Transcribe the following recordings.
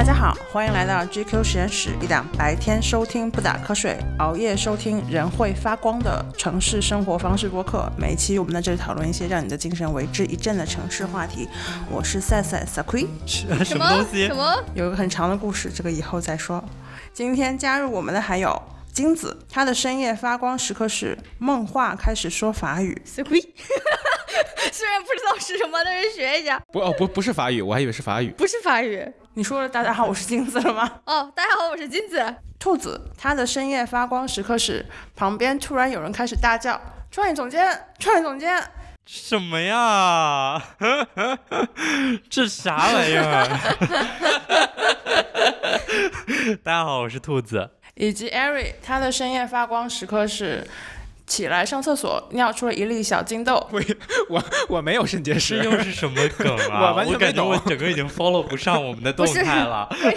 大家好，欢迎来到 GQ 实验室，一档白天收听不打瞌睡，熬夜收听人会发光的城市生活方式播客。每一期我们在这里讨论一些让你的精神为之一振的城市话题。我是赛赛 i 什么东西？什么？有一个很长的故事，这个以后再说。今天加入我们的还有金子，他的深夜发光时刻是梦话开始说法语。e 虽然不知道是什么，但是学一下。不哦不不是法语，我还以为是法语。不是法语。你说了大家好，我是金子了吗？哦，大家好，我是金子。兔子，它的深夜发光时刻是旁边突然有人开始大叫：“创意总监，创意总监！”什么呀？这啥玩意儿？大家好，我是兔子。以及 Ari，他的深夜发光时刻是起来上厕所，尿出了一粒小金豆。我我我没有肾结这石，又是什么梗啊？我完全没感觉我整个已经 follow 不上我们的动态了，不 是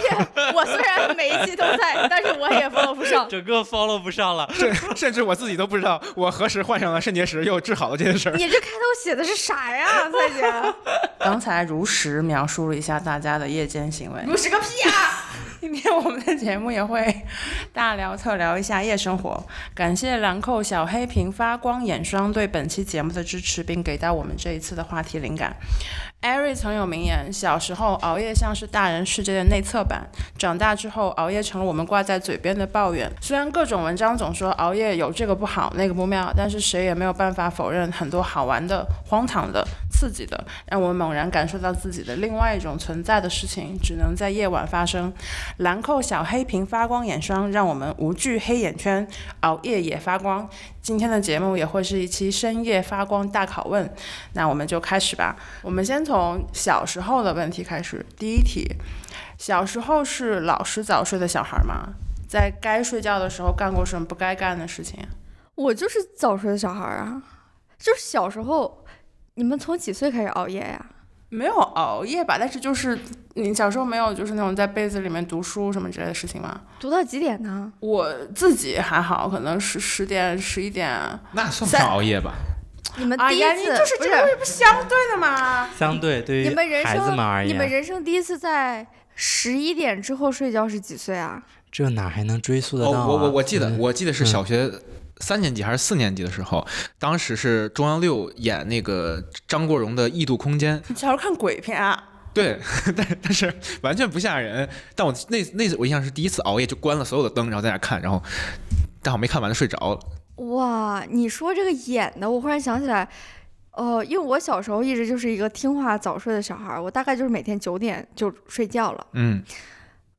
我虽然每一期都在，但是我也 follow 不上。整个 follow 不上了。甚甚至我自己都不知道我何时患上了肾结石又治好了这件事儿。你这开头写的是啥呀，蔡姐？刚才如实描述了一下大家的夜间行为。如实个屁呀！今天我们的节目也会大聊特聊一下夜生活。感谢兰蔻小黑瓶发光眼霜对本期节目的支持，并给到我们这一次的话题灵感。艾瑞曾有名言：小时候熬夜像是大人世界的内测版，长大之后熬夜成了我们挂在嘴边的抱怨。虽然各种文章总说熬夜有这个不好那个不妙，但是谁也没有办法否认很多好玩的、荒唐的、刺激的，让我们猛然感受到自己的另外一种存在的事情，只能在夜晚发生。兰蔻小黑瓶发光眼霜，让我们无惧黑眼圈，熬夜也发光。今天的节目也会是一期深夜发光大拷问，那我们就开始吧。我们先从小时候的问题开始。第一题，小时候是老是早睡的小孩吗？在该睡觉的时候干过什么不该干的事情？我就是早睡的小孩啊，就是小时候，你们从几岁开始熬夜呀？没有熬夜吧，但是就是你小时候没有就是那种在被子里面读书什么之类的事情吗？读到几点呢？我自己还好，可能十十点、十一点。那算不算熬夜吧？你们第一次、你就是不这个东西不相对的吗？相对对于你们人孩子们而生，你们，人生第一次在十一点之后睡觉是几岁啊？这哪还能追溯得到？我我我记得嗯我记得是小学三年级还是四年级的时候，当时是中央六演那个张国荣的《异度空间》，你小时候看鬼片啊？对，但但是完全不吓人。但我那那次我印象是第一次熬夜，就关了所有的灯，然后在那看，然后但我没看完就睡着了。哇，你说这个演的，我忽然想起来，呃，因为我小时候一直就是一个听话早睡的小孩儿，我大概就是每天九点就睡觉了。嗯，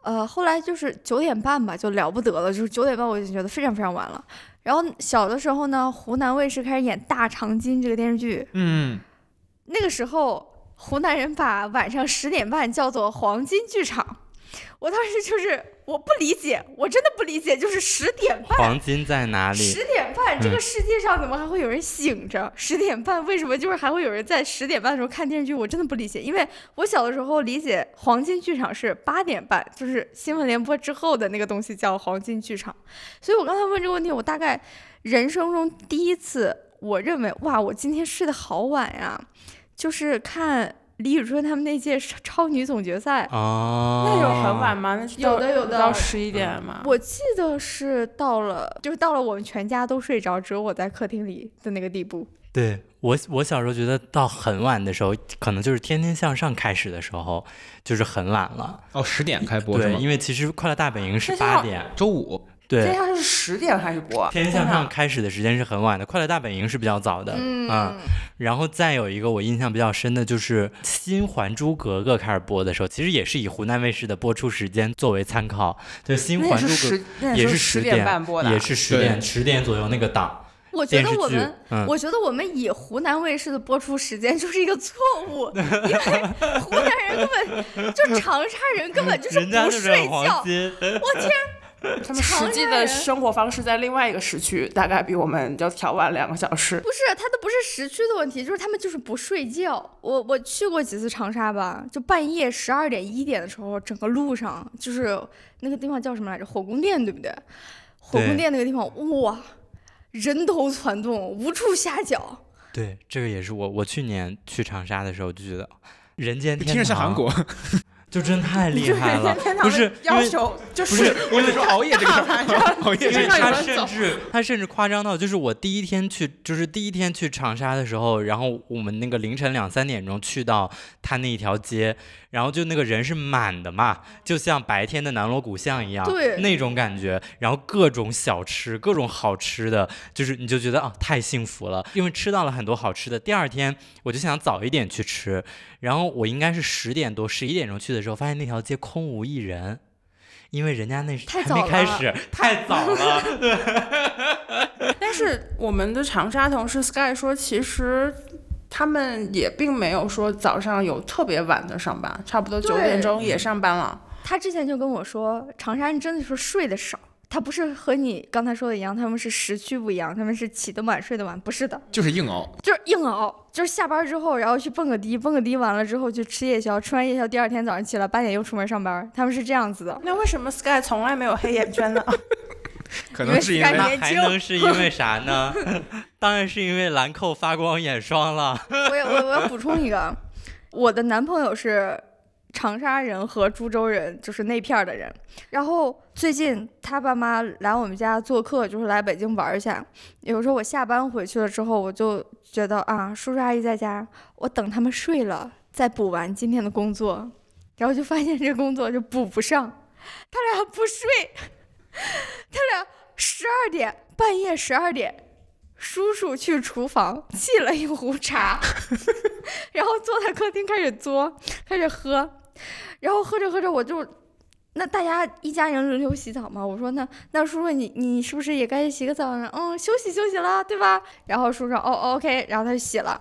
呃，后来就是九点半吧，就了不得了，就是九点半我已经觉得非常非常晚了。然后小的时候呢，湖南卫视开始演《大长今》这个电视剧，嗯，那个时候湖南人把晚上十点半叫做黄金剧场，我当时就是我不理解，我真的不理解，就是十点半。黄金在哪里？十点半，这嗯个世界上怎么还会有人醒着？十点半为什么就是还会有人在十点半的时候看电视剧？我真的不理解，因为我小的时候理解黄金剧场是八点半，就是新闻联播之后的那个东西叫黄金剧场。所以我刚才问这个问题，我大概人生中第一次，我认为哇，我今天睡得好晚呀，就是看李宇春他们那届超超女总决赛。啊，那有很晚吗？那是有的有的到十一点吗？我记得是到了，就是到了我们全家都睡着，只有我在客厅里的那个地步。对我，我小时候觉得到很晚的时候，可能就是《天天向上》开始的时候，就是很晚了。哦，十点开播是对，吗？因为其实《快乐大本营》是八点，周五。这对，样是十点开始播。《天天向上》开始的时间是很晚的，《快乐大本营》是比较早的。嗯，然后再有一个我印象比较深的就是新《还珠格格》开始播的时候，其实也是以湖南卫视的播出时间作为参考。就《新还珠格也是十，那也是十点半播的啊，也是十点十点左右那个档我觉得我们，。嗯，我觉得我们以湖南卫视的播出时间就是一个错误，因为湖南人根本就长沙人根本就是 不睡觉。我天，他们实际的生活方式在另外一个时区，大概比我们要调晚两个小时。不是他都不是时区的问题，就是他们就是不睡觉。我我去过几次长沙吧，就半夜十二点一点的时候，整个路上就是那个地方叫什么来着？火宫殿对不对？火宫对殿那个地方，哇，人头攒动，无处下脚。对，这个也是我我去年去长沙的时候就觉得人间天堂，听着像韩国。就真太厉害了，不是因要为求就不是我跟你说熬夜这个事儿，熬夜因为这个事儿他甚至他甚至夸张到，就是我第一天去，就是第一天去长沙的时候，然后我们那个凌晨两三点钟去到他那一条街，然后就那个人是满的嘛，就像白天的南锣鼓巷一样，对那种感觉，然后各种小吃，各种好吃的，就是你就觉得啊太幸福了，因为吃到了很多好吃的。第二天我就想早一点去吃，然后我应该是十点多、十一点钟去的时候，发现那条街空无一人。因为人家那是还没太早了开始，太早了，但是我们的长沙同事 Sky 说，其实他们也并没有说早上有特别晚的上班，差不多九点钟也上班了。他之前就跟我说，长沙人真的是睡得少。他不是和你刚才说的一样，他们是时区不一样，他们是起得晚睡得晚，不是的，就是硬熬。就是硬熬，就是下班之后，然后去蹦个迪，蹦个迪完了之后去吃夜宵，吃完夜宵第二天早上起来八点又出门上班，他们是这样子的。那为什么 Sky 从来没有黑眼圈呢？可能是因为还能是因为啥呢？当然是因为兰蔻发光眼霜了。我要我我要补充一个，我的男朋友是长沙人和株洲人，就是那片儿的人。然后最近他爸妈来我们家做客，就是来北京玩儿一下。有时候我下班回去了之后，我就觉得啊，叔叔阿姨在家，我等他们睡了再补完今天的工作，然后就发现这工作就补不上，他俩不睡，他俩十二点半夜十二点。叔叔去厨房沏了一壶茶，然后坐在客厅开始嘬，开始喝，然后喝着喝着我就，那大家一家人轮流洗澡嘛。我说那那叔叔你你是不是也该洗个澡呢？嗯，休息休息了，对吧？然后叔叔说哦哦 OK，然后他就洗了，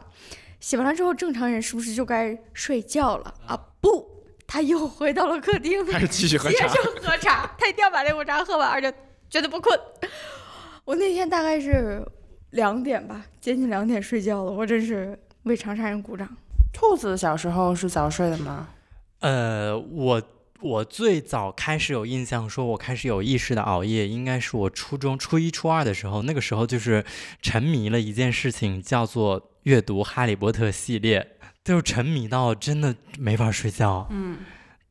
洗完了之后正常人是不是就该睡觉了啊？不，他又回到了客厅，还是继续喝茶。接着喝茶，他一定要把那壶茶喝完，而且绝对不困。我那天大概是两点吧，接近两点睡觉了，我真是为长沙人鼓掌。兔子小时候是早睡的吗？呃，我我最早开始有印象，说我开始有意识的熬夜，应该是我初中初一初二的时候，那个时候就是沉迷了一件事情，叫做阅读《哈利波特》系列，就是沉迷到真的没法睡觉，嗯，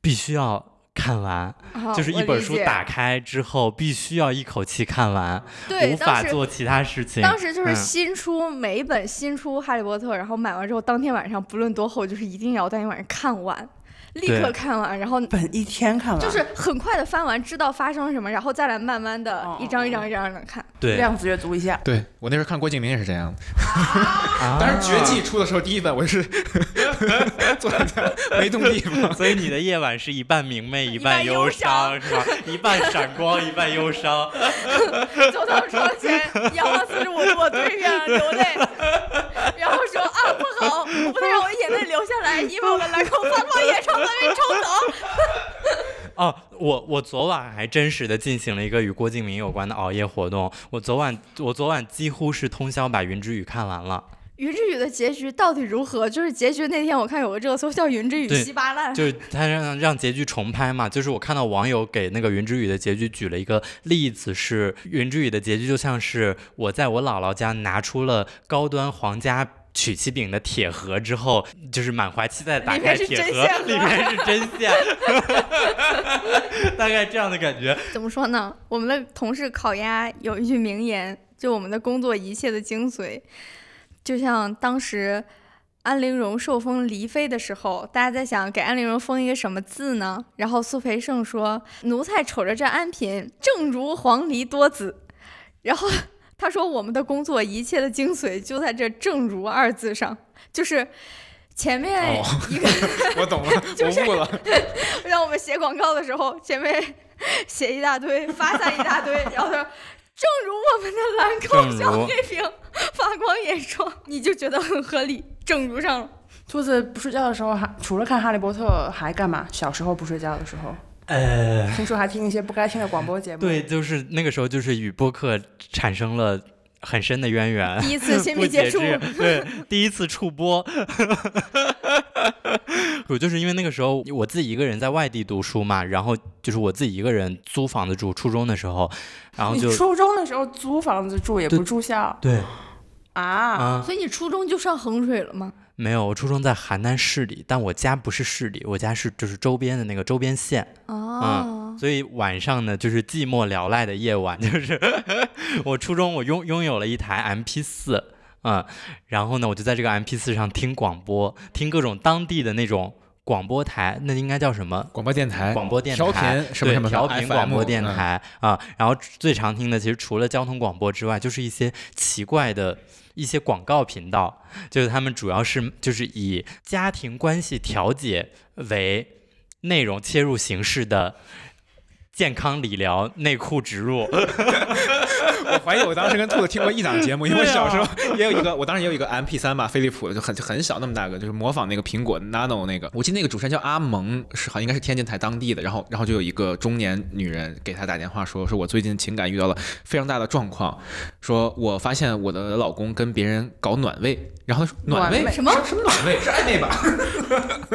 必须要。看完啊就是一本书打开之后，必须要一口气看完，无法做其他事情。当时就是嗯新出、每一本新出《哈利波特》，然后买完之后，当天晚上不论多厚，就是一定要当天晚上看完，立刻看完，然后本一天看完，就是很快的翻完，知道发生什么，然后再来慢慢的哦一张一张一张的看。对量子阅读一下。对我那时候看郭敬明也是这样的，啊当时《绝技》出的时候，第一本我是 坐在那没动地方。所以你的夜晚是一半明媚，一半忧半忧伤，是吧？一半闪光，一半忧伤。走到床前，仰望四十五度，对面流泪，然后好，我不能让我眼泪流下来，因为我的蓝口发光眼霜还没抽走。哦，我我昨晚还真实的进行了一个与郭敬明有关的熬夜活动。我昨晚我昨晚几乎是通宵把《云之羽》看完了，云之羽的结局到底如何？就是结局那天我看有个热搜叫云之羽稀巴烂，就是他让让结局重拍嘛。就是我看到网友给那个《云之羽》的结局举了一个例子，是《云之羽》的结局就像是我在我姥姥家拿出了高端皇家。曲奇饼的铁盒之后，就是满怀期待地打里面是开铁盒针线，盒里面是针线，大概这样的感觉。怎么说呢？我们的同事烤鸭有一句名言，就我们的工作一切的精髓，就像当时安陵容受封离妃的时候，大家在想给安陵容封一个什么字呢？然后苏培盛说：“奴才瞅着这安嫔，正如黄鹂多子。”然后他说：“我们的工作一切的精髓就在这‘正如’二字上，就是。”前面哦一个、我懂了，我悟了。让我们写广告的时候，前面写一大堆，发散一大堆，然后他说：“正如我们的兰蔻小黑瓶发光眼霜，你就觉得很合理，正如上了。兔子不睡觉的时候还除了看《哈利波特》还干嘛？小时候不睡觉的时候，呃，听说还听一些不该听的广播节目。对，就是那个时候，就是与播客产生了很深的渊源。第一次亲不密接触，对，第一次触播。我就是因为那个时候我自己一个人在外地读书嘛，然后就是我自己一个人租房子住，初中的时候，然后你就初中的时候租房子住也不住校对啊？啊，所以你初中就上衡水了吗？没有，我初中在邯郸市里，但我家不是市里，我家是就是周边的那个周边县。哦，所以晚上呢，就是寂寞寥赖的夜晚，就是 我初中我拥拥有了一台 MP 四，嗯，然后呢，我就在这个 MP 四上听广播，听各种当地的那种广播台，那应该叫什么？广播电台，广播电台，调频什么什么调频广播电台、啊。然后最常听的，其实除了交通广播之外，就是一些奇怪的一些广告频道，就是他们主要是就是以家庭关系调解为内容切入形式的。健康理疗、内裤植入，我怀疑我当时跟兔子听过一档节目，因为小时候也有一个，我当时也有一个 MP 三吧，飞利浦的，就很很小那么大个，就是模仿那个苹果 Nano 那个。我记得那个主持人叫阿蒙，是好像应该是天津台当地的，然后然后就有一个中年女人给他打电话说，说我最近情感遇到了非常大的状况，说我发现我的老公跟别人搞暖胃，然后他说暖胃什么什么暖胃是暧昧吧？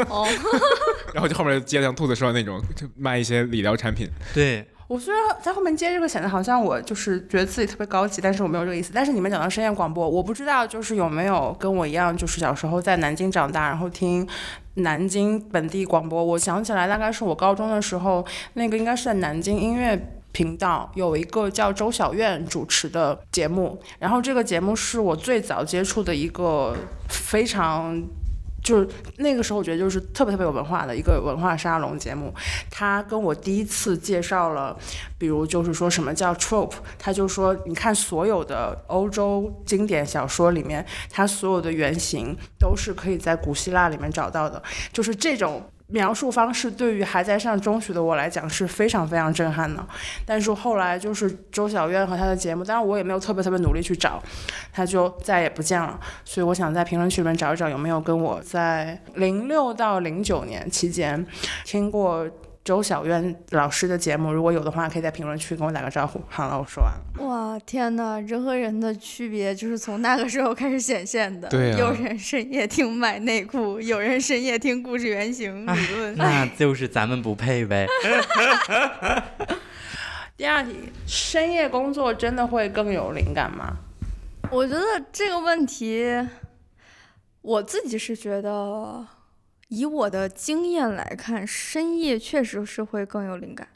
哦，然后就后面接像兔子说的那种，就卖一些理疗产品。对，我虽然在后面接这个显得好像我就是觉得自己特别高级，但是我没有这个意思。但是你们讲到深夜广播，我不知道就是有没有跟我一样，就是小时候在南京长大，然后听南京本地广播。我想起来，大概是我高中的时候，那个应该是在南京音乐。频道有一个叫周小苑主持的节目，然后这个节目是我最早接触的一个非常就是那个时候，我觉得就是特别特别有文化的一个文化沙龙节目。他跟我第一次介绍了，比如就是说什么叫 trope，他就说你看所有的欧洲经典小说里面，它所有的原型都是可以在古希腊里面找到的，就是这种。描述方式对于还在上中学的我来讲是非常非常震撼的，但是后来就是周小渊和他的节目，当然我也没有特别特别努力去找，他就再也不见了。所以我想在评论区里面找一找有没有跟我在零六到零九年期间听过周小渊老师的节目，如果有的话，可以在评论区跟我打个招呼。好了，我说完了。哇，天呐，人和人的区别就是从那个时候开始显现的。对啊有人深夜听买内裤，有人深夜听故事原型理论。那就是咱们不配呗。第二题，深夜工作真的会更有灵感吗？我觉得这个问题，我自己是觉得，以我的经验来看，深夜确实是会更有灵感，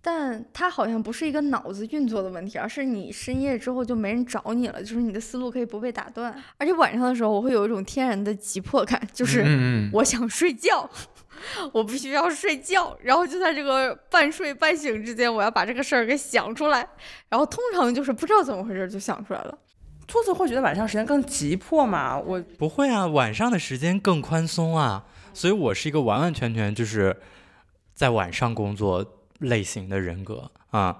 但它好像不是一个脑子运作的问题，而是你深夜之后就没人找你了，就是你的思路可以不被打断。而且晚上的时候，我会有一种天然的急迫感，就是我想睡觉，我必须要睡觉，然后就在这个半睡半醒之间，我要把这个事儿给想出来，然后通常就是不知道怎么回事就想出来了。兔子会觉得晚上时间更急迫吗？我不会啊，晚上的时间更宽松啊，所以我是一个完完全全就是在晚上工作类型的人格啊。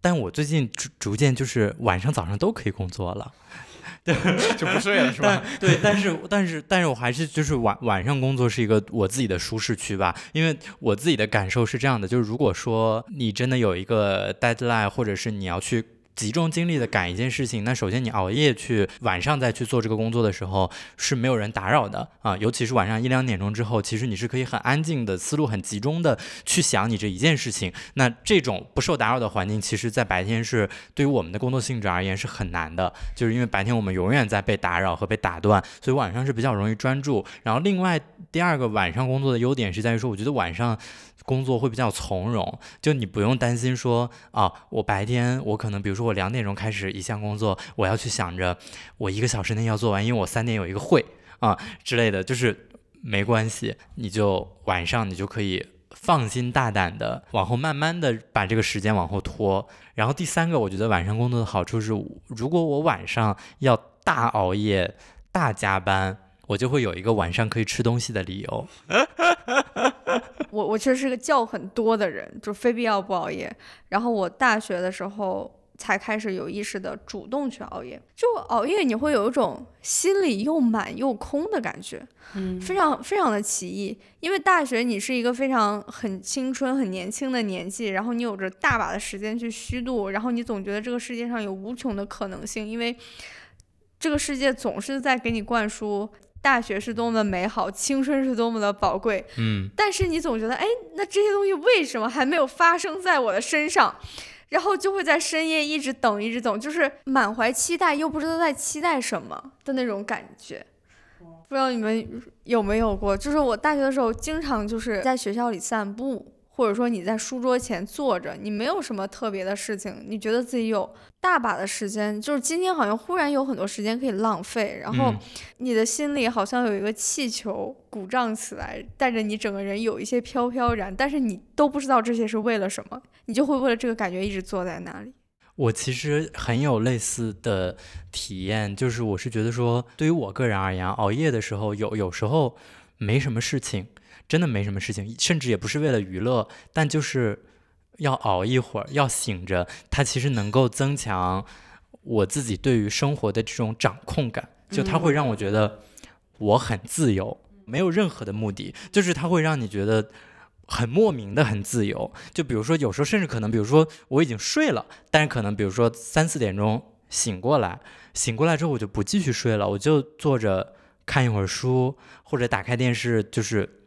但我最近逐逐渐就是晚上早上都可以工作了，就不睡了是吧？对，但是但是但是我还是就是晚晚上工作是一个我自己的舒适区吧，因为我自己的感受是这样的，就是如果说你真的有一个 deadline，或者是你要去。集中精力的赶一件事情，那首先你熬夜去晚上再去做这个工作的时候是没有人打扰的啊，尤其是晚上一两点钟之后，其实你是可以很安静的思路很集中的去想你这一件事情。那这种不受打扰的环境，其实在白天是对于我们的工作性质而言是很难的，就是因为白天我们永远在被打扰和被打断，所以晚上是比较容易专注。然后另外第二个晚上工作的优点是在于说，我觉得晚上工作会比较从容，就你不用担心说啊，我白天我可能比如说我两点钟开始一项工作，我要去想着我一个小时内要做完，因为我三点有一个会啊之类的，就是没关系，你就晚上你就可以。放心大胆的往后慢慢的把这个时间往后拖，然后第三个，我觉得晚上工作的好处是，如果我晚上要大熬夜、大加班，我就会有一个晚上可以吃东西的理由。我我其实是个觉很多的人，就非必要不熬夜。然后我大学的时候才开始有意识的主动去熬夜。就熬夜你会有一种心里又满又空的感觉，嗯非常非常的奇异。因为大学你是一个非常很青春、很年轻的年纪，然后你有着大把的时间去虚度，然后你总觉得这个世界上有无穷的可能性，因为这个世界总是在给你灌输。大学是多么的美好，青春是多么的宝贵，嗯，但是你总觉得，哎，那这些东西为什么还没有发生在我的身上？然后就会在深夜一直等，一直等，就是满怀期待又不知道在期待什么的那种感觉。不知道你们有没有过，就是我大学的时候，经常就是在学校里散步，或者说你在书桌前坐着，你没有什么特别的事情，你觉得自己有大把的时间，就是今天好像忽然有很多时间可以浪费，然后嗯你的心里好像有一个气球鼓胀起来，带着你整个人有一些飘飘然，但是你都不知道这些是为了什么，你就会为了这个感觉一直坐在那里。我其实很有类似的体验，就是我是觉得说，对于我个人而言，熬夜的时候有有时候没什么事情，真的没什么事情，甚至也不是为了娱乐，但就是要熬一会儿，要醒着，它其实能够增强我自己对于生活的这种掌控感，就它会让我觉得我很自由，没有任何的目的，就是它会让你觉得。很莫名的很自由，就比如说有时候甚至可能，比如说我已经睡了，但是可能比如说三四点钟醒过来，醒过来之后我就不继续睡了，我就坐着看一会儿书，或者打开电视，就是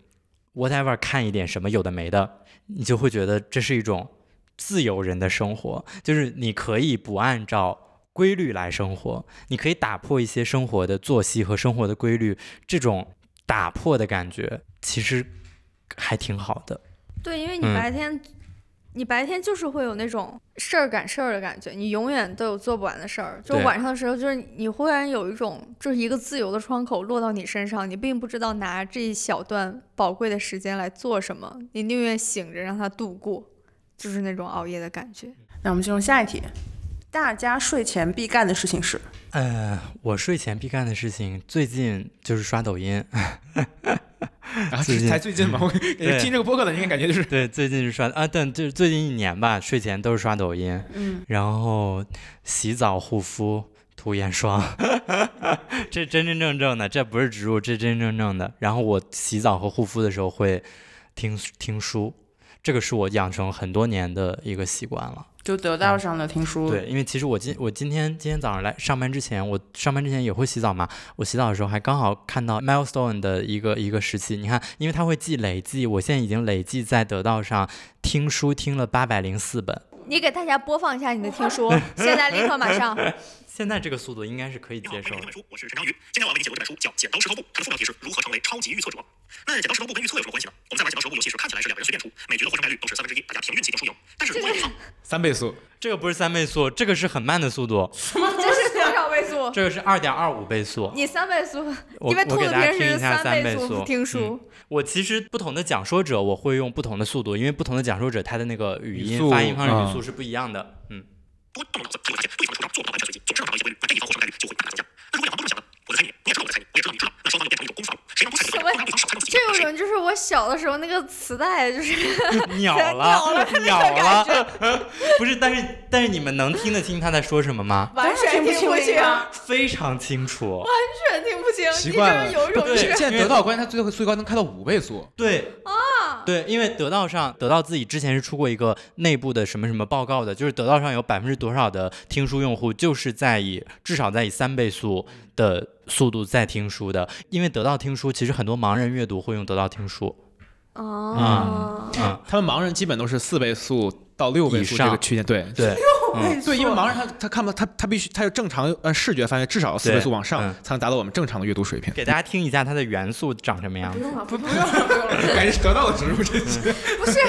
whatever 看一点什么有的没的，你就会觉得这是一种自由人的生活，就是你可以不按照规律来生活，你可以打破一些生活的作息和生活的规律，这种打破的感觉其实还挺好的。对，因为你嗯白天，你白天就是会有那种事儿赶事儿的感觉，你永远都有做不完的事儿。就晚上的时候，就是你忽然有一种，就是一个自由的窗口落到你身上，你并不知道拿这一小段宝贵的时间来做什么，你宁愿醒着让它度过，就是那种熬夜的感觉。那我们进入下一题，大家睡前必干的事情是？呃，我睡前必干的事情，最近就是刷抖音。啊，最近才最近嘛，我感觉听这个播客的应该感觉就是对，最近是刷啊，但就是最近一年吧，睡前都是刷抖音，嗯，然后洗澡、护肤、涂眼霜，这真真正正的，这不是植入，这真真正正的。然后我洗澡和护肤的时候会听听书，这个是我养成很多年的一个习惯了。就得到上的听书。对，因为其实我今我今天今天早上来上班之前，我上班之前也会洗澡嘛。我洗澡的时候还刚好看到 milestone 的一个一个时期，你看，因为它会记累计，我现在已经累计在得到上听书听了八百零四本，你给大家播放一下你的听书，现在立刻马上。现在这个速度应该是可以，接受的欢迎这。本书，我是陈章鱼。今天我要为你解读这本书，叫《剪刀石头布》，它的副标题是如何成为超级预测者。那剪刀石头布跟预测有什么关系呢？我们在玩剪刀石头布游戏时，看起来是两个人随便出，每局的获胜概率都是三分之一，大家凭运气赢输赢。但是如果你放 三倍速，这个不是三倍速，这个是很慢的速度，什么这是多少倍速？这个是二点二五倍速。你三倍速，我因为兔我给大家子平时听一下三倍速听书。我其实不同的讲说者，我会用不同的速度，因为不同的讲说者他的那个语音语发音方式、啊语速是不一样的。嗯，多动动脑子，就会发现对方的出招做不到完全随机，总是能找到一些规律，那这一方获胜概率就会大大增加。那如果两方都这么想呢？我在猜你，你也知道我在猜你，我也知道你知道，这有种就是我小的时候那个磁带，就是 秒秒了，了秒了，不是，但是但是你们能听得清他在说什么吗？完全听不清，非常清楚。完全听不清。你习惯了就是有一种对是现在得到关键它最后最高能开到五倍速，对啊，对，因为得到上得到自己之前是出过一个内部的什么什么报告的，就是得到上有百分之多少的听书用户就是在以至少在以三倍速的速度在听书的，因为得到听书其实很多盲人阅读会用得到听书，哦，嗯，他们盲人基本都是四倍速到六倍速这个区间，对对，嗯对，因为盲人他他看不到他他必须他有正常呃视觉范围至少四倍速往上嗯才能达到我们正常的阅读水平。给大家听一下它的元素长什么样子。不用了，不不用了，不用了。感觉得到了植入这些。不是，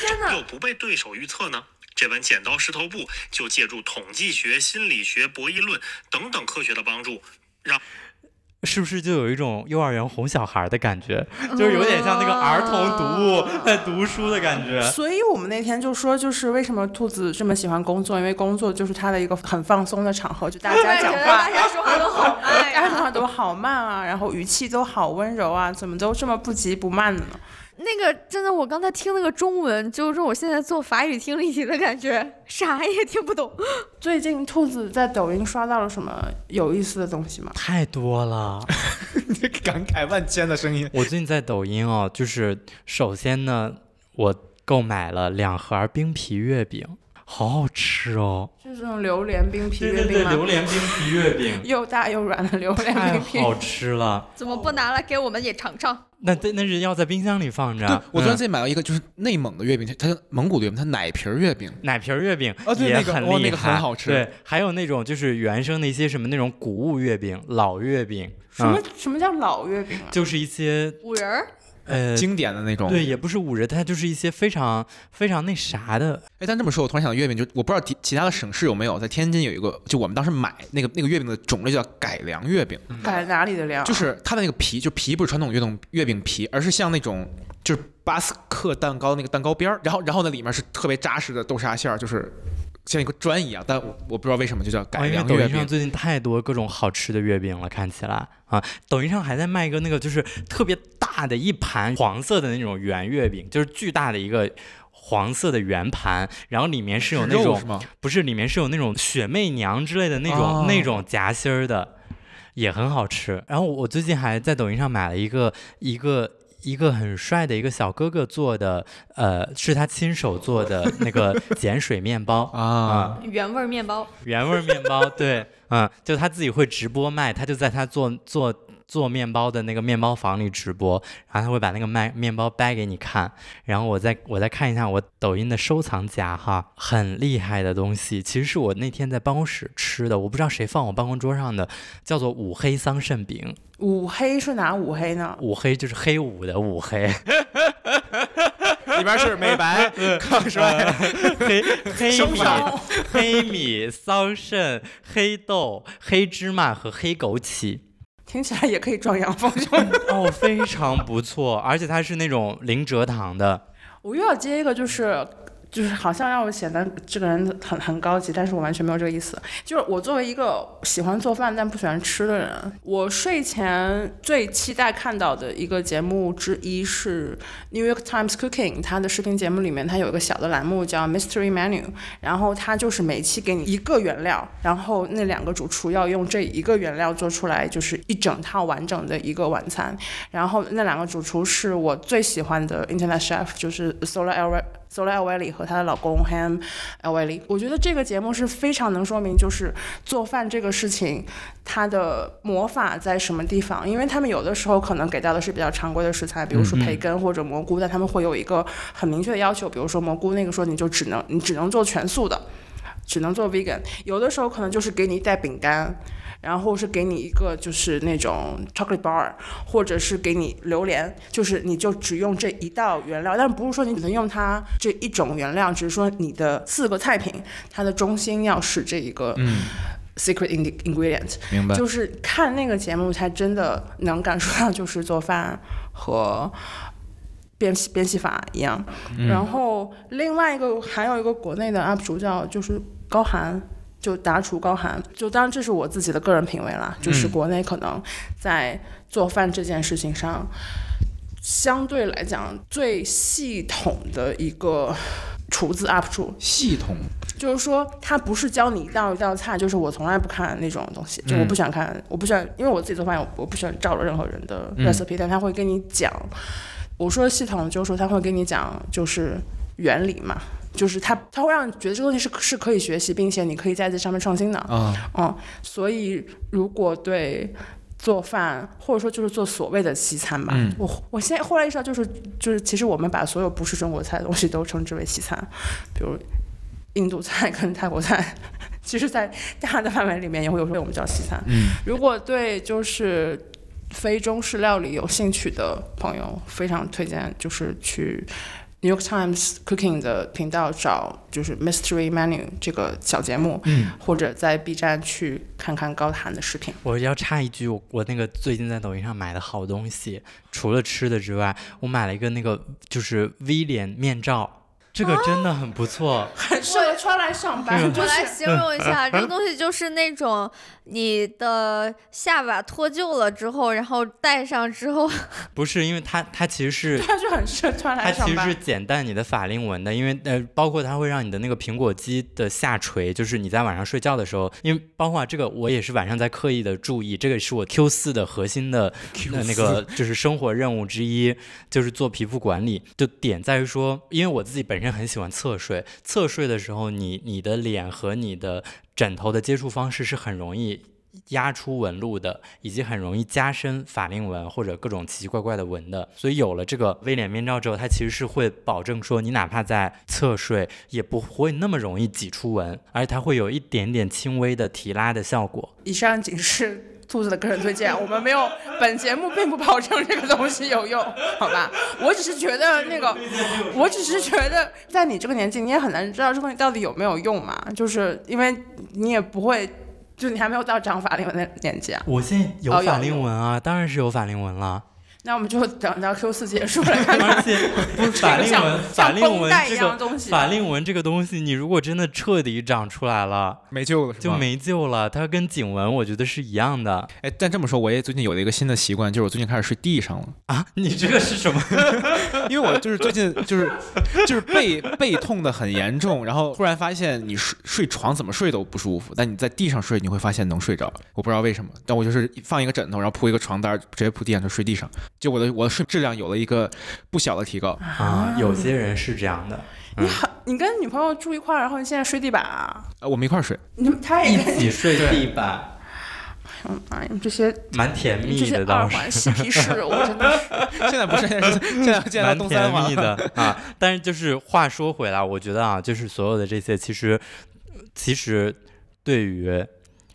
天哪！又不被对手预测呢？这本剪刀石头布就借助统计学、心理学、博弈论等等科学的帮助，是不是就有一种幼儿园哄小孩的感觉，就是有点像那个儿童读物在读书的感觉。所以我们那天就说，就是为什么兔子这么喜欢工作，因为工作就是他的一个很放松的场合，就大家讲话大。家说话都好 慢大家说。话都好慢啊，然后语气都好温柔啊，怎么都这么不急不慢的呢？那个真的，我刚才听那个中文，就是我现在做法语听力题的感觉，啥也听不懂。最近兔子在抖音刷到了什么有意思的东西吗？太多了，感慨万千的声音。我最近在抖音哦，就是首先呢，我购买了两盒冰皮月饼，好好吃哦。就是那种榴莲冰皮月饼榴？莲冰皮月饼 又大又软的榴莲冰皮。好吃了。怎么不拿来给我们也尝尝？那那那是要在冰箱里放着。对，我昨天嗯自己买了一个，就是内蒙的月饼，它它蒙古的月饼，它奶皮儿月饼，奶皮儿月饼哦对那个哇那个很厉害，很好吃对，还有那种就是原生的一些什么那种谷物月饼、老月饼，什么嗯、什么叫老月饼啊？就是一些五仁儿，呃，经典的那种。对，也不是五仁，它就是一些非常非常那啥的。哎，但这么说，我突然想到月饼，就我不知道其其他的省市有没有，在天津有一个，就我们当时买那个那个月饼的种类叫改良月饼，改哪里的良？就是它的那个皮，就皮不是传统月饼月饼皮，而是像那种就是巴斯克蛋糕那个蛋糕边儿，然后然后那里面是特别扎实的豆沙馅儿，就是像一个砖一样，但我我不知道为什么就叫改哦，因为良月饼抖音上。最近太多各种好吃的月饼了，看起来啊，抖音上还在卖一个那个就是特别大的一盘黄色的那种圆月饼，就是巨大的一个黄色的圆盘，然后里面是有那种是？不是里面是有那种雪媚娘之类的那种、哦那种夹心儿的，也很好吃。然后我最近还在抖音上买了一个一个。一个很帅的一个小哥哥做的，呃，是他亲手做的那个 碱水面包。啊，原味儿面包，原味儿面包，对，嗯，就他自己会直播卖，他就在他做做做面包的那个面包房里直播，然后他会把那个卖面包掰给你看，然后我再我再看一下我抖音的收藏夹哈，很厉害的东西，其实是我那天在办公室吃的，我不知道谁放我办公桌上的，叫做五黑桑葚饼，五黑是哪五黑呢？五黑就是黑五的五黑，里边是美白、抗衰、黑黑米。黑米、桑葚、黑豆、黑芝麻和黑枸杞。听起来也可以壮阳丰 胸。哦，非常不错，而且它是那种零蔗糖的。我又要接一个，就是就是好像让我显得这个人很很高级，但是我完全没有这个意思。就是我作为一个喜欢做饭但不喜欢吃的人，我睡前最期待看到的一个节目之一是 New York Times Cooking，它的视频节目里面它有一个小的栏目叫 Mystery Menu，然后它就是每期给你一个原料，然后那两个主厨要用这一个原料做出来就是一整套完整的一个晚餐。然后那两个主厨是我最喜欢的 Internet Chef，就是 Sola El Sola El Wely 和她的老公 Ham El Wely。我觉得这个节目是非常能说明，就是做饭这个事情它的魔法在什么地方。因为他们有的时候可能给到的是比较常规的食材，比如说培根或者蘑菇，但他们会有一个很明确的要求，比如说蘑菇那个时候你就只能你只能做全素的。只能做 vegan，有的时候可能就是给你一袋饼干，然后是给你一个就是那种 chocolate bar，或者是给你榴莲，就是你就只用这一道原料，但不是说你只能用它这一种原料，只是说你的四个菜品，它的中心要是这一个嗯，secret ing- ingredient，明白。就是看那个节目才真的能感受到，就是做饭和编编戏法一样。嗯。然后另外一个还有一个国内的 UP 主叫就是高寒。就达厨高寒，就当然这是我自己的个人品味啦，就是嗯。国内可能在做饭这件事情上，相对来讲最系统的一个厨子 UP 主，系统。就是说，他不是教你一道一道菜，就是我从来不看那种东西，就我不喜欢看，我不喜欢，因为我自己做饭，我我不喜欢照着任何人的嗯。recipe，、但他会跟你讲，我说的系统就是说他会跟你讲就是原理嘛，就是他他会让你觉得这个东西是是可以学习，并且你可以在这上面创新的，啊，嗯，所以如果对做饭或者说就是做所谓的西餐吧，嗯我我现在后来意识到，就是就是其实我们把所有不是中国菜的东西都称之为西餐，比如印度菜跟泰国菜，其实在大的范围里面也会有时候我们叫西餐。嗯，如果对就是非中式料理有兴趣的朋友，非常推荐就是去 New York Times Cooking 的频道找就是 Mystery Menu 这个小节目，嗯，或者在 B 站去看看高谈的视频。我要插一句，我我那个最近在抖音上买的好东西，除了吃的之外，我买了一个那个就是 V 脸面罩，这个真的很不错。很适合穿来上班，我来形容一下，这个东西就是那种你的下巴脱臼了之后，然后戴上之后，不是，因为它它其实是 它就很适合穿它来上班其实是。减淡你的法令纹的，因为呃，包括它会让你的那个苹果肌的下垂，就是你在晚上睡觉的时候，因为包括这个我也是晚上在刻意的注意，这个是我 Q 四的核心的呃那个 就是生活任务之一，就是做皮肤管理。就点在于说，因为我自己本本身很喜欢侧睡，侧睡的时候，你你的脸和你的枕头的接触方式是很容易压出纹路的，以及很容易加深法令纹或者各种奇奇怪怪的纹的。所以有了这个 V 脸面罩之后，它其实是会保证说，你哪怕在侧睡，也不会那么容易挤出纹，而且它会有一点点轻微的提拉的效果。以上仅是兔子的个人推荐，我们没有，本节目并不保证这个东西有用，好吧？我只是觉得那个，我只是觉得在你这个年纪，你也很难知道这东西到底有没有用嘛，就是因为你也不会，就你还没有到长法令纹的年纪啊。我现在有法令纹啊，当然是有法令纹了。那我们就等到 Q 四结束了，看看而且不是法令纹，法令纹这个东西法令纹这个东西，你如果真的彻底长出来了，没救了？就没救了。它跟颈纹我觉得是一样的哎，但这么说，我也最近有了一个新的习惯，就是我最近开始睡地上了。啊！你这个是什么？因为我就是最近就是就是背背痛的很严重，然后突然发现你睡睡床怎么睡都不舒服，但你在地上睡你会发现能睡着，我不知道为什么，但我就是放一个枕头，然后铺一个床单，直接铺地上就睡地上，就我的我的睡质量有了一个不小的提高。啊，有些人是这样的，你好，你跟女朋友住一块儿，然后你现在睡地板啊？呃，我们一块儿睡，你他也一起睡地板，嗯 哎呀，这些蛮甜蜜这些的，倒是。二环嬉皮士，我真的是。现在不是，现在是现在现在蛮东三环甜蜜的 啊，但是就是话说回来，我觉得啊，就是所有的这些，其实其实对于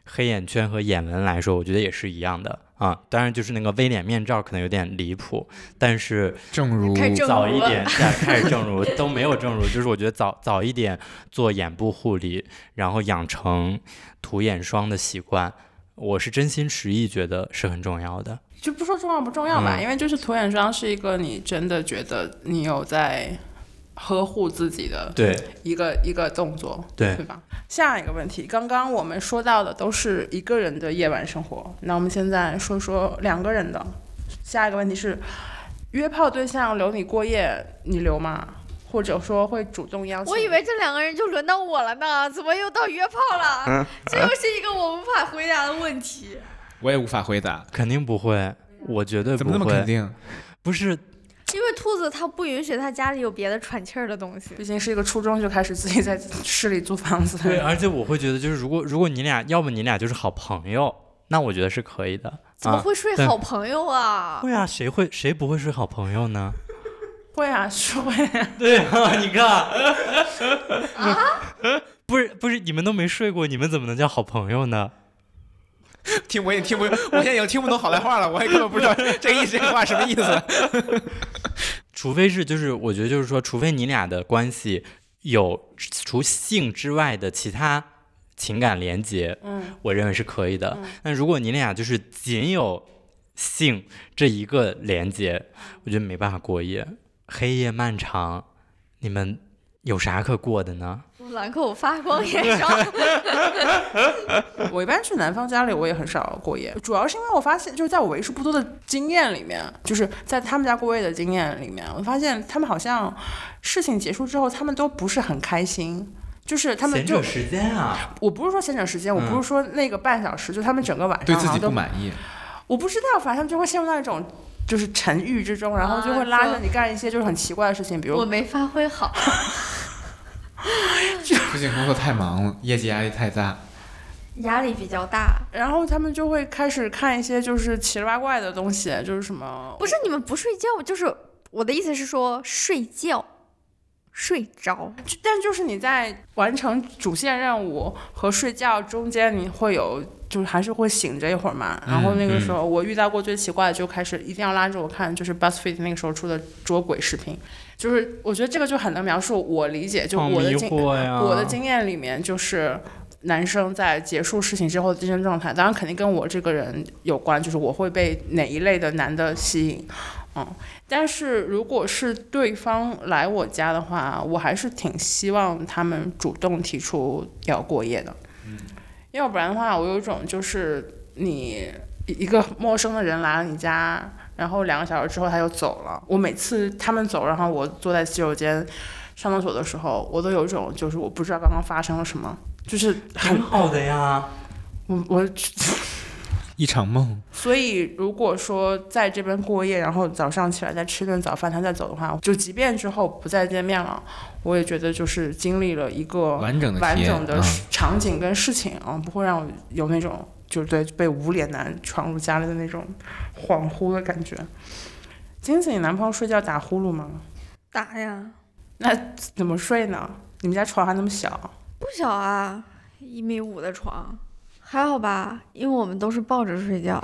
黑眼圈和眼纹来说，我觉得也是一样的啊。当然，就是那个 V 脸面罩可能有点离谱，但是正如开正早一点再开始正如都没有正如，就是我觉得早早一点做眼部护理，然后养成涂眼霜的习惯，我是真心实意觉得是很重要的。就不说重要不重要吧，嗯因为就是涂眼霜是一个你真的觉得你有在呵护自己的对一个一个动作，对对吧？下一个问题，刚刚我们说到的都是一个人的夜晚生活，那我们现在说说两个人的。下一个问题是，约炮对象留你过夜，你留吗？或者说会主动邀请？我以为这两个人就轮到我了呢，怎么又到约炮了？这又是一个我无法回答的问题。我也无法回答，肯定不会，我绝对不会。怎么那么肯定？不是因为兔子它不允许它家里有别的喘气儿的东西。毕竟是一个初中就开始自己在市里租房子对，而且我会觉得，就是如果如果你俩，要么你俩就是好朋友，那我觉得是可以的。啊、怎么会睡好朋友啊？会啊？谁会谁不会睡好朋友呢？会啊，是会啊。对啊，你看啊，不是不是，你们都没睡过，你们怎么能叫好朋友呢？听我也听不，我现在已经听不懂好赖话了，我也根本不知道这个意思，这个话什么意思。除非是就是，我觉得就是说，除非你俩的关系有除性之外的其他情感连接，嗯，我认为是可以的。但如果你俩就是仅有性这一个连接，我觉得没办法过夜。黑夜漫长，你们有啥可过的呢？兰蔻发光眼霜，我一般去男方家里，我也很少过夜，主要是因为我发现，就是在我为数不多的经验里面，就是在他们家过夜的经验里面，我发现他们好像事情结束之后，他们都不是很开心。就是他们就，时间啊，我不是说闲整时间，我不是说那个半小时，就他们整个晚上对自己都不满意，我不知道，反正他们就会陷入到一种就是沉郁之中，然后就会拉着你干一些就是很奇怪的事情，比如我没发挥好。最近工作太忙了，业绩压力太大。压力比较大。然后他们就会开始看一些就是奇了八怪的东西，就是什么不是你们不睡觉，就是我的意思是说睡觉，睡着。就但就是你在完成主线任务和睡觉中间，你会有就是还是会醒着一会儿嘛。然后那个时候我遇到过最奇怪的，就开始一定要拉着我看，就是 BuzzFeed 那个时候出的捉鬼视频，就是我觉得这个就很能描述我理解，就我的经！我的经验里面就是。男生在结束事情之后的精神状态，当然肯定跟我这个人有关，就是我会被哪一类的男的吸引，嗯，但是如果是对方来我家的话，我还是挺希望他们主动提出要过夜的，嗯，要不然的话，我有一种就是你一一个陌生的人来了你家，然后两个小时之后他又走了，我每次他们走，然后我坐在洗手间上厕所的时候，我都有一种就是我不知道刚刚发生了什么，就是很挺好的呀。我我 一场梦，所以如果说在这边过夜，然后早上起来再吃顿早饭，他再走的话，就即便之后不再见面了，我也觉得就是经历了一个完整的完整的嗯。场景跟事情啊、不会让我有那种就是对被无脸男闯入家里的那种恍惚的感觉。金子，你男朋友睡觉打呼噜吗？打呀，那怎么睡呢？你们家床还那么小？不小啊，一米五的床，还好吧？因为我们都是抱着睡觉，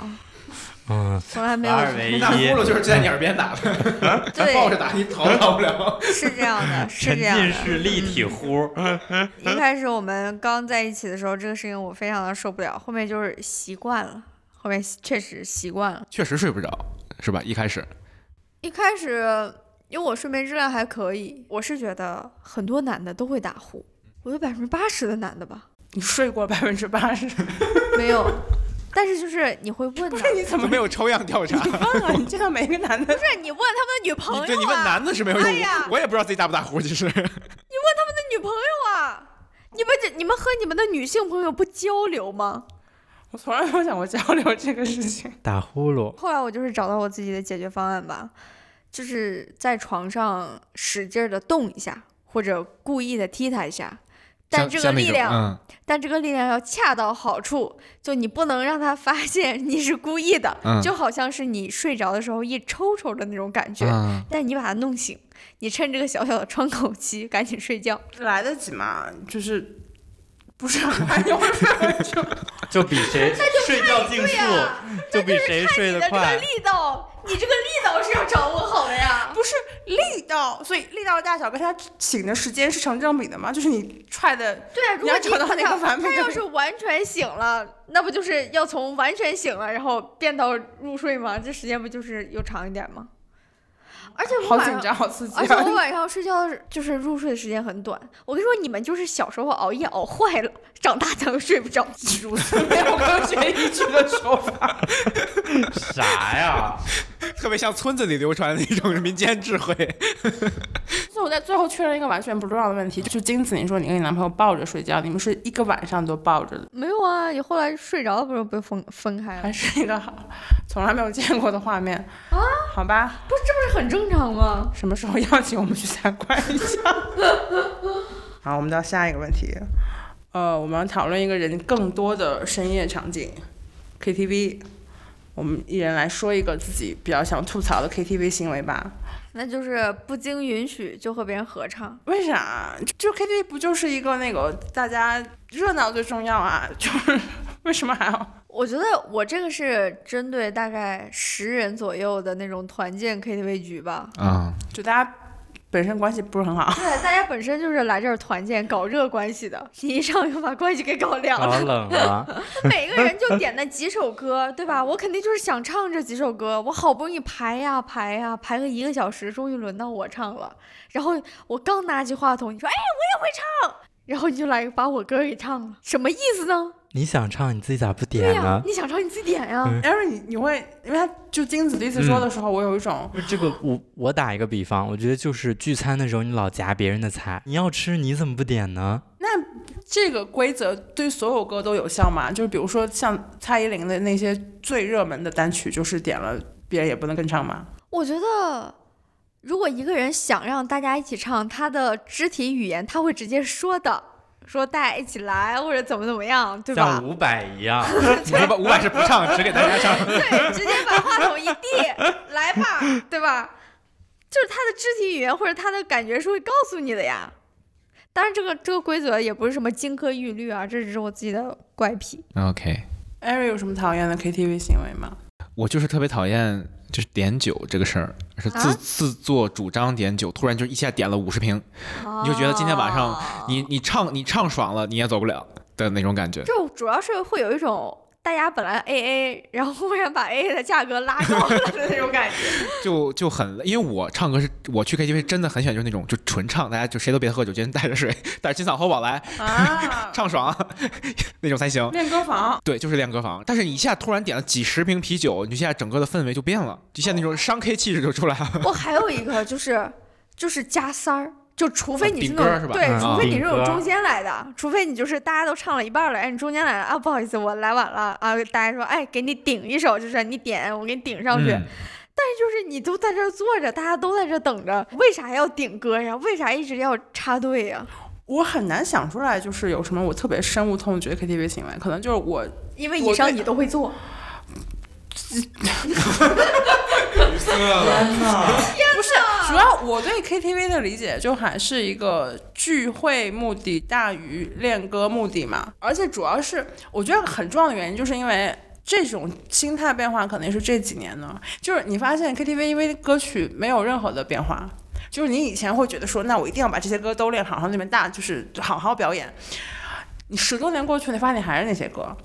嗯，从来没有二维那呼一，噜就是在你耳边打的，对抱着打你逃逃不了。是这样的，是这样浸的。式立体呼，一开始我们刚在一起的时候，这个事情我非常的受不了，后面就是习惯了，后面确实习惯了。确实睡不着，是吧？一开始一开始因为我睡眠质量还可以，我是觉得很多男的都会打呼，我有百分之八十的男的吧，你睡过百分之八十？没有。但是就是你会问的，你怎么没有抽样调查？你问啊？你见到每一个男的不是你问他们的女朋友啊？对，你问男的是没有用，哎呀我也不知道自己打不打呼，其实。你问他们的女朋友啊，你们这你们和你们的女性朋友不交流吗？我从来没有想过交流这个事情。打呼噜，后来我就是找到我自己的解决方案吧，就是在床上使劲的动一下，或者故意的踢他一下，但这个力量，嗯但这个力量要恰到好处，就你不能让他发现你是故意的，嗯就好像是你睡着的时候一抽抽的那种感觉，嗯，但你把他弄醒，你趁这个小小的窗口期赶紧睡觉。来得及吗？就是不是就。就比谁睡觉竞速，就比谁睡你的这个得快。力道，你这个力道是要掌握好的呀。不是力道，所以力道大小跟他醒的时间是成正比的吗？就是你踹的，对啊，如你果要找到那个他完美的他要是完全醒了，那不就是要从完全醒了，然后变到入睡吗？这时间不就是又长一点吗？而且我晚上，好紧张，好刺激而且我啊！晚上睡觉就是入睡的时间很短。我跟你说，你们就是小时候熬夜熬坏了，长大才会睡不着。如 此没有科学依据的说法。啥呀？特别像村子里流传的一种民间智慧。所 以我在最后确认一个完全不重要的问题，就是金子，你说你跟你男朋友抱着睡觉，你们是一个晚上都抱着的，没有啊，你后来睡着了不是被分分开了？还是一个好从来没有见过的画面啊？好吧，不是，这不是很正常吗？什么时候邀请我们去参观一下？好，我们到下一个问题。呃，我们要讨论一个人更多的深夜场景，KTV。我们一人来说一个自己比较想吐槽的 KTV 行为吧。那就是不经允许就和别人合唱。为啥？就 KTV 不就是一个那个大家热闹最重要啊？就是 为什么还要？我觉得我这个是针对大概十人左右的那种团建 KTV 局吧。啊，就大家本身关系不是很好。对，大家本身就是来这儿团建搞热关系的，你一上又把关系给搞凉搞了。冷了，每个人就点那几首歌，对吧？我肯定就是想唱这几首歌，我好不容易排呀排呀，排个一个小时，终于轮到我唱了。然后我刚拿起话筒，你说：“哎，我也会唱。”然后你就来把我歌给唱了，什么意思呢？你想唱你自己咋不、点呢？你想唱你自己点呀。嗯但是你你会，因为他就金子第一次说的时候，我有一种这个，我我打一个比方，我觉得就是聚餐的时候你老夹别人的菜，你要吃你怎么不点呢？那这个规则对所有歌都有效吗？就是比如说像蔡依林的那些最热门的单曲，就是点了别人也不能跟唱吗？我觉得，如果一个人想让大家一起唱，他的肢体语言他会直接说的，说大家一起来或者怎么怎么样，对吧像？伍佰一样，五百五百是不唱，只给大家唱。对，直接把话筒一递，来吧，对吧？就是他的肢体语言或者他的感觉是会告诉你的呀。当然，这个这个规则也不是什么金科玉律啊，这只是我自己的怪癖。OK，艾瑞有什么讨厌的 KTV 行为吗？我就是特别讨厌就是点酒这个事儿，是自、啊自作主张点酒，突然就一下点了五十瓶，你就觉得今天晚上哦你你唱你唱爽了，你也走不了的那种感觉。就主要是会有一种大家本来 A A，然后忽然把 A A 的价格拉高了的那种感觉。就就很，因为我唱歌是我去 KTV 真的很喜欢，就是那种就纯唱，大家就谁都别喝酒，今天带着水，带着金嗓喉宝来啊，唱爽 那种才行。练歌房，对，就是练歌房。但是你一下突然点了几十瓶啤酒，你现在整个的氛围就变了，就像那种商 K 气质就出来了。我还有一个就是就是加塞儿，就除非你是那种、对，嗯除非你是那种中间来的，除非你就是大家都唱了一半了，哎，你中间来了啊，不好意思，我来晚了啊，大家说，哎，给你顶一首，就是你点，我给你顶上去。嗯但是就是你都在这儿坐着，大家都在这儿等着，为啥要顶歌呀？为啥一直要插队呀？我很难想出来，就是有什么我特别深恶痛绝 KTV 行为，可能就是我因为以上你都会做。不是，主要我对 KTV 的理解就还是一个聚会目的大于练歌目的嘛，而且主要是我觉得很重要的原因，就是因为。这种心态变化可能是这几年呢，就是你发现 KTV 因为歌曲没有任何的变化，就是你以前会觉得说，那我一定要把这些歌都练好，然后那边大就是好好表演。你十多年过去，你发现还是那些歌。